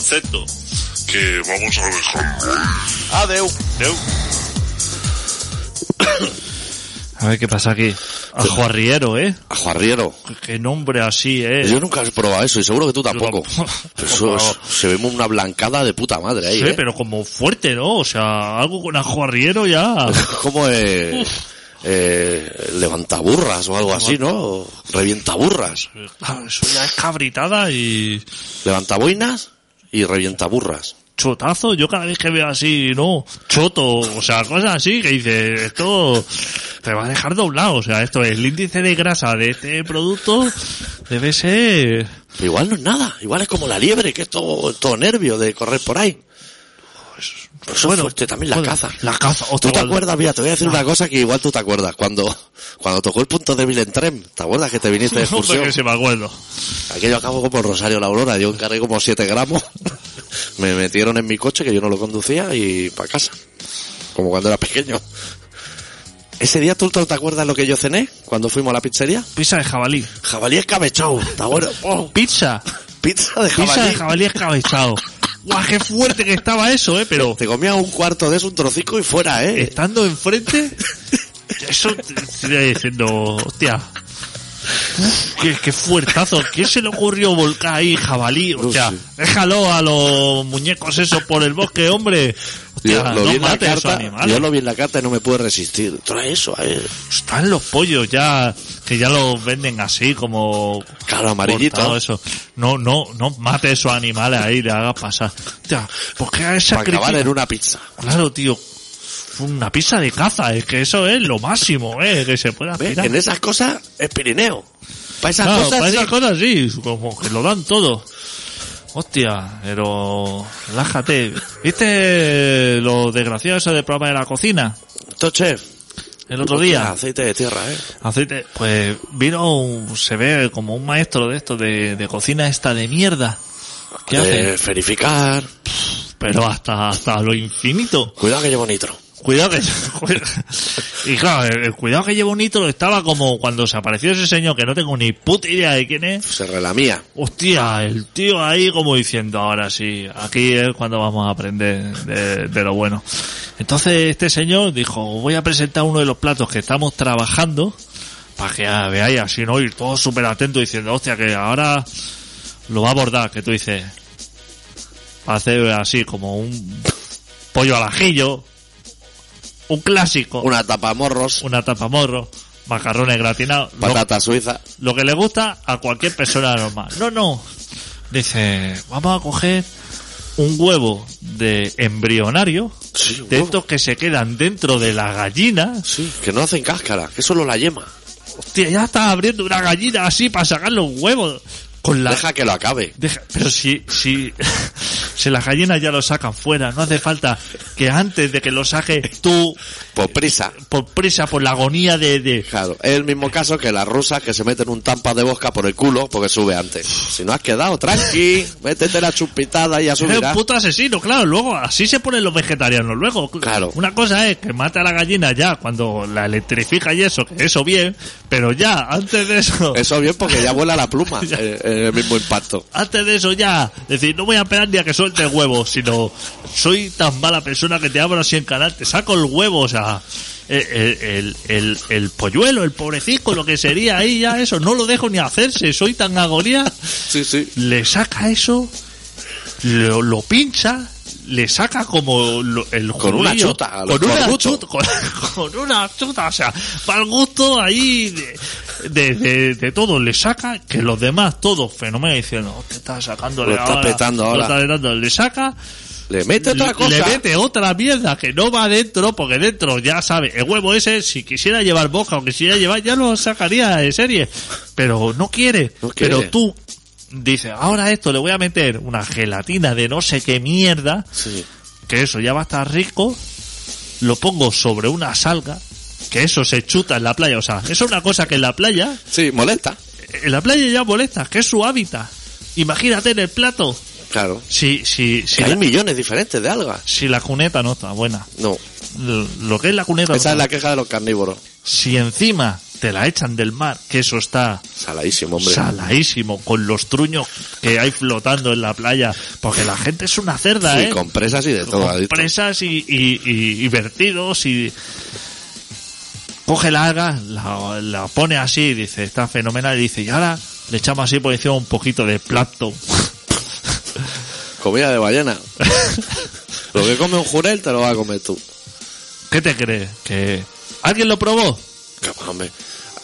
concepto que vamos a dejar. Adeu. Deu. <coughs> A ver qué pasa aquí. Ajuarriero, ¿eh? Ajuarriero. Qué nombre así, ¿eh? Yo nunca he probado eso y seguro que tú tampoco. tampoco. Pero <laughs> eso es- se ve una blancada de puta madre ahí, Sí, ¿eh? pero como fuerte, ¿no? O sea, algo con ajuarriero ya. <laughs> Como eh, eh, levantaburras o algo así, ¿no? Revientaburras. Claro, Eso ya es cabritada y Levantaboinas y revientaburras. chotazo. Yo cada vez que veo así, ¿no? Choto, o sea, cosas así que dices, esto te va a dejar doblado. O sea, esto es el índice de grasa de este producto debe ser... Pero igual no es nada. Igual es como la liebre, que es todo, todo nervio de correr por ahí. Pues es fuerte también la Joder, caza. La caza. ¿Tú te acuerdas? Mira, te voy a decir una cosa que igual tú te acuerdas. Cuando, cuando tocó el punto débil en tren, ¿te acuerdas que te viniste de excursión? que se me acuerdo. Aquello acabó como el Rosario La Aurora. Yo encargué como 7 gramos. <laughs> Me metieron en mi coche, que yo no lo conducía, y para casa. Como cuando era pequeño. Ese día, ¿tú te acuerdas lo que yo cené cuando fuimos a la pizzería? Pizza de jabalí. Jabalí escabechado. ¿Está bueno? <laughs> Oh, Pizza. pizza de Pizza de jabalí. jabalí escabechado. <laughs> Guau, qué fuerte que estaba eso, eh, pero Te comías un cuarto de eso, un trocico y fuera, ¿eh? estando enfrente, <laughs> eso te diciendo, hostia, <laughs> qué, qué fuertazo, ¿quién se le ocurrió volcar ahí jabalí? Hostia, sí. déjalo a los muñecos esos por el bosque, hombre. Yo Hostia, lo no vi en la carta, animales. yo lo vi en la carta y no me pude resistir. Trae eso, eh. Están los pollos ya, que ya los venden así como Claro, amarillito. eso. No, no, no mate esos animales ahí, le hagas pasar. Hostia, ¿por qué Para sacrificar? acabar en una pizza. Claro, tío. Una pizza de caza, es que eso es lo máximo, eh, que se puede ¿Ves? aspirar. En esas cosas es Pirineo. Para esas Claro, cosas para sí. esas cosas sí, como que lo dan todo. Hostia, pero relájate. ¿Viste lo desgraciado eso del programa de la cocina? Esto, chef. El otro día. Aceite de tierra, eh. Aceite, pues vino, un- se ve como un maestro de esto de, de cocina esta de mierda. ¿Qué hace? Eh, verificar. Pero hasta, hasta lo infinito. Cuidado que llevo nitro. Cuidado que... <laughs> y claro, el, el cuidado que llevo Nitro estaba como cuando se apareció ese señor que no tengo ni puta idea de quién es. Se relamía. Hostia, el tío ahí como diciendo, ahora sí, aquí es cuando vamos a aprender de, de lo bueno. Entonces este señor dijo, voy a presentar uno de los platos que estamos trabajando para que veáis así, ¿no? Ir todos súper atentos diciendo, hostia, que ahora lo va a abordar, que tú dices, hacer así como un pollo al ajillo, un clásico, Una tapamorros. una tapamorro, macarrones gratinados, lo- Patata suiza. lo que le gusta a cualquier persona normal. No, no. Dice, vamos a coger un huevo de embrionario, Sí, de huevo. estos que se quedan dentro de la gallina. Sí, que no hacen cáscara, que solo la yema. Hostia, ya está abriendo una gallina así para sacar los huevos. Con la... Deja que lo acabe. Deja- pero si, si, <laughs> si las gallinas ya lo sacan fuera, no hace falta que antes de que lo saques tú, Por prisa. por prisa, por la agonía de, de, Claro, es el mismo caso que las rusas que se meten un tampa de bosca por el culo porque sube antes. Si no has quedado, tranqui, <laughs> métete la chupitada y ya Eres un subirá. puto asesino, claro. Luego, así se ponen los vegetarianos. Luego, Claro. una cosa es que mate a la gallina ya cuando la electrifica y eso, que eso bien, pero ya, antes de eso, Eso bien porque ya vuela la pluma <laughs> Ya. El mismo impacto. antes de eso ya, decir, no voy a esperar ni a que suelte de huevo, sino soy tan mala persona que te abro así en canal, te saco el huevo, o sea, el, el, el, el polluelo, el pobrecito, lo que sería ahí ya eso, no lo dejo ni hacerse, soy tan agonía, Sí, sí. le saca eso, lo, lo pincha, le saca como lo- el Con una chuta, con una chuta, con, con una chuta, o sea, para el gusto ahí de, de, de- de todo, le saca que los demás, todos fenómeno diciendo, te está sacándole Lo está ahora, petando ahora". está petando", le saca, Le mete otra cosa. le mete otra mierda que no va dentro, porque dentro ya sabe, el huevo ese, si quisiera llevar boca o quisiera llevar, ya lo sacaría de serie, pero no quiere, No quiere. pero tú dices, ahora esto le voy a meter una gelatina de no sé qué mierda, Sí. que eso ya va a estar rico, lo pongo sobre una salga, que eso se chuta en la playa, o sea, eso es una cosa que en la playa, Sí, molesta. en la playa ya molesta, que es su hábitat. Imagínate en el plato, Claro. si, si, si, Que hay la, millones diferentes de algas. si la cuneta no está buena, No. lo, que es la cuneta, no Esa es está- la queja de los carnívoros. si encima te la echan del mar, que eso está Saladísimo, hombre. saladísimo, con los truños que hay flotando en la playa, porque la gente es una cerda, Sí, ¿eh? con presas y de todo. con presas y, y, y- y vertidos y coge la alga, la, la pone así y dice, está fenomenal y dice, y ahora le echamos así por encima un poquito de plato. <laughs> Comida de ballena. <laughs> Lo que come un jurel te lo vas a comer tú. ¿Qué te crees? ¿Que alguien lo probó? Hombre,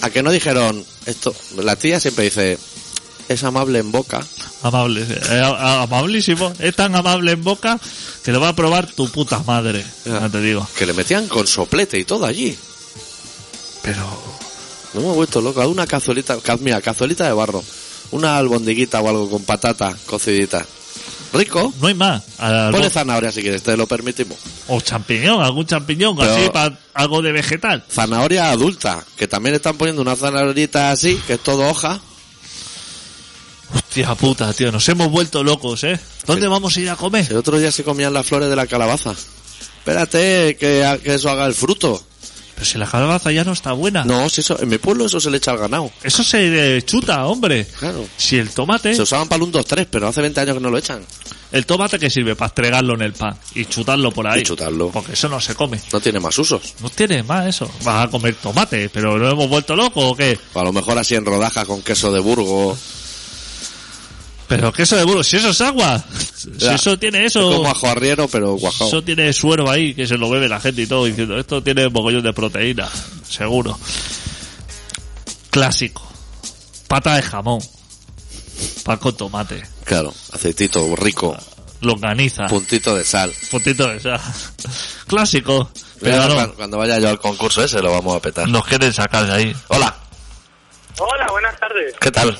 A que no dijeron esto. La tía siempre dice, es amable en boca. Amable, eh, a- amabilísimo. Es tan amable en boca que lo va a probar tu puta madre. Ya. Ya te digo. Que le metían con soplete y todo allí. Pero No me he vuelto loco. Una cazuelita, ca- mira, cazuelita de barro. Una albondiguita o algo con patata cocidita. Rico. no hay más. Al- Ponle zanahoria si quieres, te lo permitimos. o champiñón, algún champiñón, Pero- así para algo de vegetal. Zanahoria adulta, que también están poniendo una zanahorita así, que es todo hoja. Hostia puta, tío, nos hemos vuelto locos, ¿eh? ¿Dónde vamos a ir a comer? El otro día se comían las flores de la calabaza. Espérate que, que eso haga el fruto. Pero si la calabaza ya no está buena. No, si eso, en mi pueblo eso se le echa al ganado. Eso se eh, chuta, hombre. Claro. Si el tomate, Se usaban para un 2-3, pero hace 20 años que no lo echan. el tomate que sirve para estregarlo en el pan y chutarlo por ahí. Y chutarlo. Porque eso no se come. No tiene más usos. No tiene más eso. Vas a comer tomate, pero ¿no hemos vuelto locos o qué? O a lo mejor así en rodajas con queso de Burgos. Pero que eso de burro, si eso es agua. Si Ya. eso tiene Es como eso. ajo arriero, pero guajado. Eso tiene suero ahí que se lo bebe la gente y todo diciendo esto tiene mogollón de proteína, seguro. Clásico. Pata de jamón. Pan con tomate. Claro, aceitito rico, Longaniza. puntito de sal. Puntito de sal. Clásico. Pero no, cuando, cuando vaya yo al concurso ese lo vamos a petar. nos quieren sacar de ahí. Hola, Hola, buenas tardes. ¿qué tal?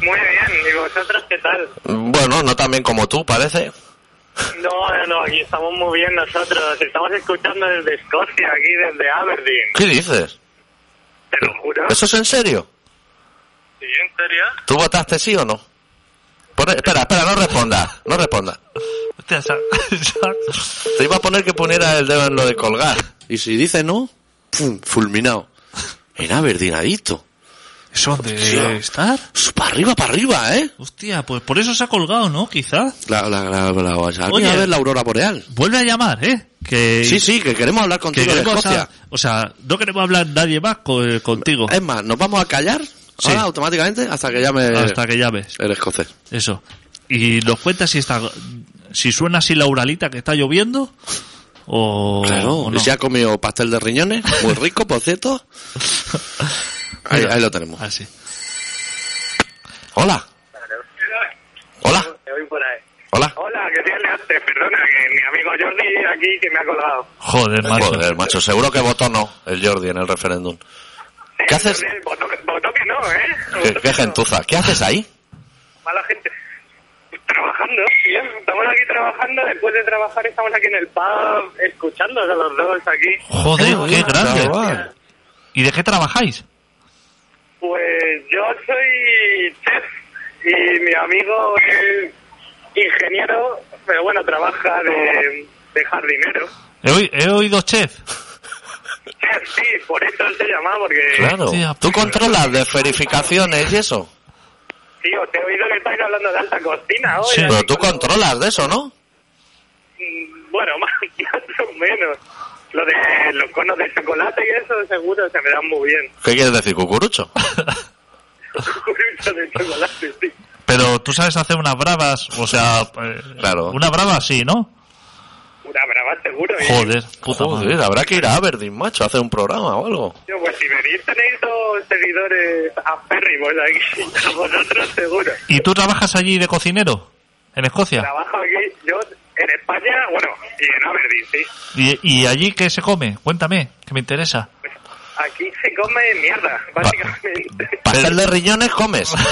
Muy bien, ¿y vosotros qué tal? Bueno, no tan bien como tú, parece. No, no, no, aquí estamos muy bien nosotros. Estamos escuchando desde Escocia, aquí desde Aberdeen. ¿Qué dices? Te lo juro. ¿Eso es en serio? ¿Sí, en serio? ¿Tú votaste sí o no? Pone- espera, espera, no responda, no responda. Hostia, <laughs> Te iba a poner que poniera el dedo en lo de colgar. Y si dice no, ¡pum! fulminado. En Aberdeenadito. ¿Eso Sí. debe estar? Para arriba, para arriba, ¿eh? Hostia, pues por eso se ha colgado, ¿no? Quizá. La, la, la, la, la- Oye. a ver la aurora boreal. Vuelve a llamar, ¿eh? Que, Sí, sí, que queremos hablar que contigo de queremos Escocia. a- o sea, no queremos hablar nadie más eh, contigo. Es más, nos vamos a callar Sí. ahora automáticamente hasta que llame hasta que llames. el escocés. Eso. Y nos cuentas si está, si suena así la uralita que está lloviendo o, Claro, o no. y si ha comido pastel de riñones, muy rico, por cierto. <laughs> Ahí, ahí lo tenemos. Así. Hola, hola, ahí. hola. Hola, que te liaste. Perdona, que mi amigo Jordi aquí que me ha colgado. Joder, macho. Joder, macho, seguro que votó no el Jordi en el referéndum. ¿Qué haces? Jordi, Votó, votó que no, ¿eh? ¿Qué, qué gentuza? ¿Qué haces ahí? Mala gente. Trabajando, bien. Estamos aquí trabajando. Después de trabajar estamos aquí en el pub escuchando a los dos aquí. Joder, qué grande. chaval. ¿Y de qué trabajáis? Pues yo soy chef y mi amigo es ingeniero, pero bueno, trabaja de, de jardinero. He, oído chef. Chef, sí, por eso se llama, porque... Claro. ¿Tú controlas de verificaciones y eso? Tío, te he oído que estáis hablando de alta cocina hoy. Sí. Pero tú controlas de eso, ¿no? Mm, Bueno, <laughs> más o menos. Lo de los conos de chocolate y eso seguro se me dan muy bien. ¿Qué quieres decir, cucurucho? <laughs> Cucurucho de chocolate, sí. Pero tú sabes hacer unas bravas, o sea, eh, Claro. una brava sí, ¿no? Una brava seguro. ¿eh? Joder, puta Joder, madre. habrá que ir a Aberdeen, macho, a hacer un programa o algo. Tío, pues si venís tenéis dos seguidores aférrimos aquí. <laughs> A vosotros seguro. ¿Y tú trabajas allí de cocinero? ¿En Escocia? Trabajo aquí, yo en España, bueno, y en Aberdeen, sí. ¿Y, y allí qué se come? Cuéntame, que me interesa. Pues aquí se come mierda, básicamente. <laughs> Pastel de riñones comes. <laughs>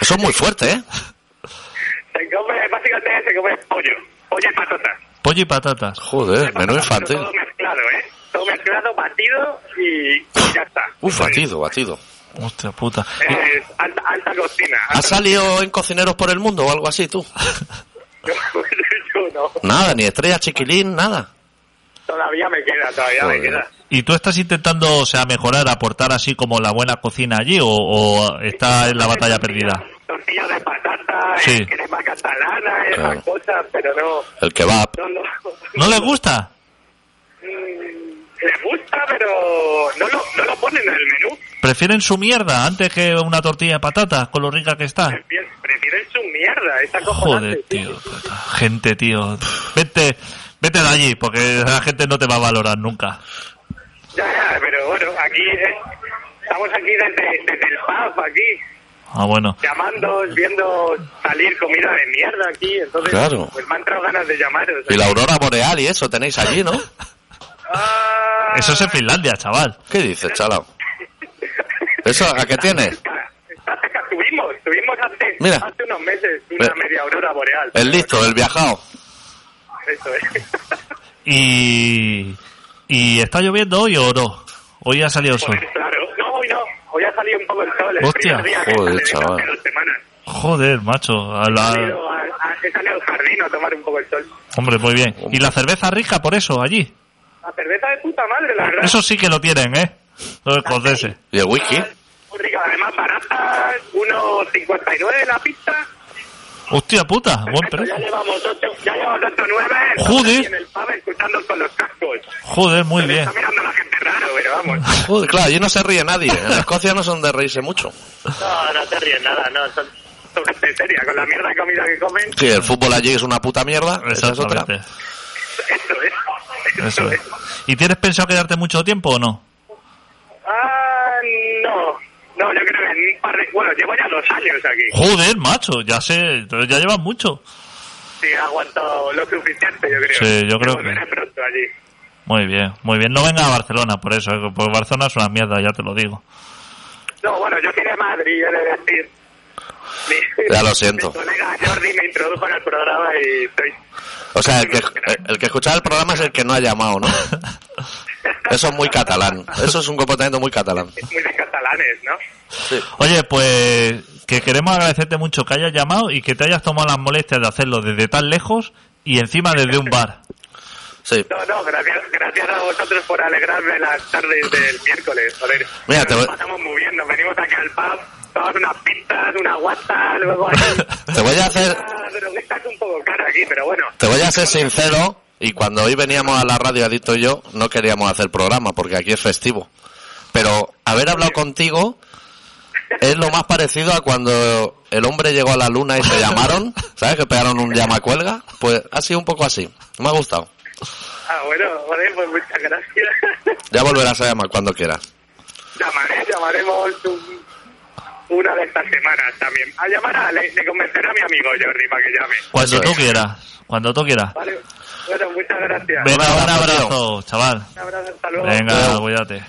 Eso es muy fuerte, ¿eh? Se come, básicamente se come pollo. Pollo y patatas. Pollo y patatas. Joder, menú infantil. Todo mezclado, ¿eh? Todo mezclado, batido y, y ya está. Uf, batido, batido. Hostia puta. Es alta, alta cocina. ¿Has salido en Cocineros por el Mundo o algo así, tú? Yo, <laughs> yo no. Nada, ni estrella chiquilín, nada. Todavía me queda, todavía me Joder. queda. ¿Y tú estás intentando, o sea, mejorar, aportar así como la buena cocina allí o, o está en la batalla perdida? Tortillas de patata, Sí. eh, crema catalana, esas Claro. cosas, pero no. El kebab. No, no. ¿No les gusta? Mm, Les gusta, pero no lo, no lo ponen en el menú. ¿Prefieren su mierda antes que una tortilla de patatas con lo rica que está? Prefieren, prefieren su mierda, esa Joder, tío. Gente, tío. Vete, vete de allí porque la gente no te va a valorar nunca. Ya, ya, pero bueno, aquí eh, estamos aquí desde, desde el pub, aquí, Ah, bueno. llamando, viendo salir comida de mierda aquí, entonces Claro. pues me han entrado ganas de llamaros. Y la aurora boreal y eso tenéis allí, ¿no? <laughs> Ah, Eso es en Finlandia, chaval. ¿Qué dices, chalao? ¿Eso a qué tiene? Está cerca, Tuvimos, tuvimos hace, Mira. hace unos meses una Mira. media aurora boreal. El listo, el viajado. Eso es. Y, y está lloviendo hoy o no? Hoy ha salido el sol. Pues claro, no, hoy no, hoy ha salido un poco el sol. El Hostia, día joder, chaval. hace dos semanas. Joder, macho. a la- he salido al jardín a tomar un poco el sol. Hombre, muy bien. ¿Y la cerveza rica por eso allí? La cerveza de puta madre, la verdad. Eso sí que lo tienen, ¿eh? Los escoceses. Y el whisky. Muy rica, además barata, 1,59 la pista. Hostia puta, buen precio. ya llevamos 8, ya llevamos 8, 9. Joder. En el pub escuchando con los cascos. Joder, muy Se bien. Está mirando la gente raro, pero vamos. Joder, claro, allí no se ríe nadie. En Escocia no son de reírse mucho. No, no te ríes nada, no. Son, son gente seria, con la mierda de comida que comen. Sí, el fútbol allí es una puta mierda. Esa es otra. Eso es. Eso, Eso es. es. ¿Y tienes pensado quedarte mucho tiempo o no? Ah, no. Yo creo que en un par de... Bueno, llevo ya dos años aquí. Joder, macho, ya sé, entonces ya llevas mucho. Sí, he aguantado lo suficiente, yo creo. Sí, yo creo que- volveré pronto allí. Muy bien, muy bien. No venga a Barcelona por eso, ¿eh? porque Barcelona es una mierda, ya te lo digo. No, bueno, yo soy de Madrid, he de decir. Mi- Ya lo siento. Mi colega Jordi me introdujo en el programa y estoy... O sea, el que, el que escuchaba el programa es el que no ha llamado, ¿no? <laughs> Eso es muy catalán. Eso es un comportamiento muy catalán. <laughs> muy de catalanes, ¿no? Sí. Oye, pues que queremos agradecerte mucho que hayas llamado y que te hayas tomado las molestias de hacerlo desde tan lejos y encima desde un bar. Sí. No, no, gracias, gracias a vosotros por alegrarme las tardes del miércoles, joder. Mira, te Nos voy- pasamos muy bien, nos venimos aquí al pub, tomamos unas pistas, una guata, luego ahí... <laughs> Te voy a <laughs> hacer, Ah, pero un poco cara aquí, pero bueno. te voy a ser sincero. Y cuando hoy veníamos a la radio, Adicto y yo, no queríamos hacer programa porque aquí es festivo. Pero haber hablado contigo es lo más parecido a cuando el hombre llegó a la luna y se <laughs> llamaron, ¿sabes? Que pegaron un llamacuelga. Pues ha sido un poco así. Me ha gustado. Ah, bueno, joder, pues muchas gracias. Ya volverás a llamar cuando quieras. Llamaré, llamaremos un- una de estas semanas también. A llamar a, le, le convenceré a mi amigo Jordi para que llame. Cuando tú quieras, cuando tú quieras. Vale, bueno, muchas gracias. Venga, Un un abrazo, abrazo, chaval. Un abrazo, hasta luego. Venga, cuídate.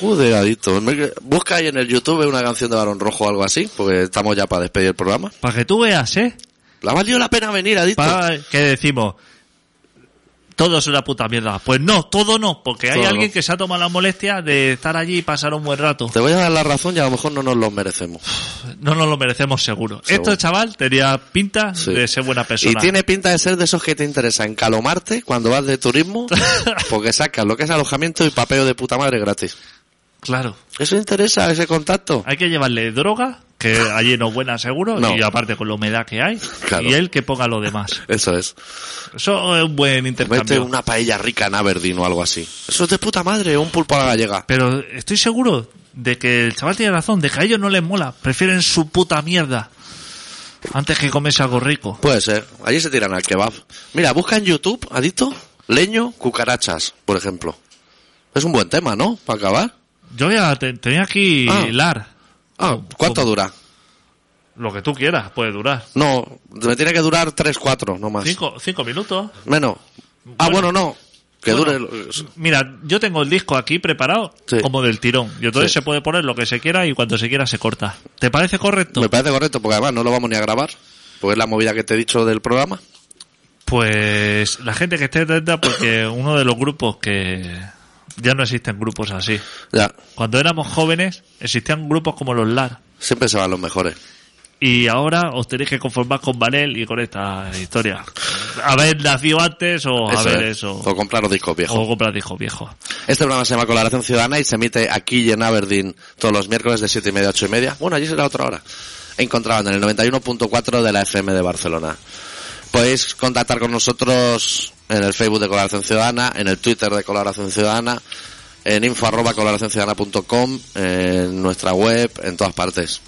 Joder, adicto. Me- Busca ahí en el YouTube una canción de Barón Rojo o algo así, porque estamos ya para despedir el programa. Para que tú veas, ¿eh? La ha valido la pena venir, adicto. Para que decimos, todo es una puta mierda. Pues no, todo no, porque hay Todo alguien no. que se ha tomado la molestia de estar allí y pasar un buen rato. Te voy a dar la razón y a lo mejor no nos lo merecemos. No nos lo merecemos seguro. Seguro. Este chaval tenía pinta Sí. de ser buena persona. Y tiene pinta de ser de esos que te interesa encalomarte cuando vas de turismo, <laughs> porque sacas lo que es alojamiento y papeo de puta madre gratis. Claro. Eso interesa, ese contacto. Hay que llevarle droga, que allí no es buena seguro, No. y aparte con la humedad que hay, Claro. y él que ponga lo demás. Eso es. Eso es un buen intercambio. una paella rica en Aberdeen o algo así. Eso es de puta madre, un pulpo a la gallega. Pero estoy seguro de que el chaval tiene razón, de que a ellos no les mola, prefieren su puta mierda antes que comerse algo rico. Puede ser. Allí se tiran al kebab. Mira, busca en YouTube, adicto, leño, cucarachas, por ejemplo. Es un buen tema, ¿no? Para acabar. Yo ya te- tenía aquí Ah. lar. Ah, ¿cuánto ¿Cómo? dura? Lo que tú quieras, puede durar. No, me tiene que durar 3, 4, no más. Cinco, cinco minutos. Menos. Ah, bueno, no. Que Bueno, dure. Mira, yo tengo el disco aquí preparado Sí. como del tirón. Y entonces Sí. se puede poner lo que se quiera y cuando se quiera se corta. ¿Te parece correcto? Me parece correcto, porque además no lo vamos ni a grabar. Porque es la movida que te he dicho del programa. Pues la gente que esté atenta porque uno de los grupos que ya no existen grupos así. Ya, Cuando éramos jóvenes existían grupos como los LAR. siempre se van los mejores. Y ahora os tenéis que conformar con Vanel y con esta historia. Haber nacido antes o Eso haber es. eso. O comprar los discos viejos. O comprar discos viejos. Este programa se llama Colaboración Ciudadana y se emite aquí en Aberdeen todos los miércoles de 7 y media a 8 y media. Bueno, allí será otra hora. Encontraban en el 91.4 de la FM de Barcelona. Podéis contactar con nosotros en el Facebook de Colaboración Ciudadana, en el Twitter de Colaboración Ciudadana, en info arroba en nuestra web, en todas partes.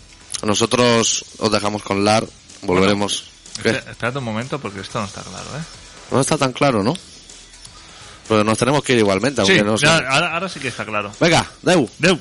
Nosotros os dejamos con LAR, volveremos. Espérate un momento porque esto no está claro, ¿eh? No está tan claro, ¿no? Pero nos tenemos que ir igualmente, aunque Sí, no sé. ahora, ahora sí que está claro. Venga, Deu. Deu.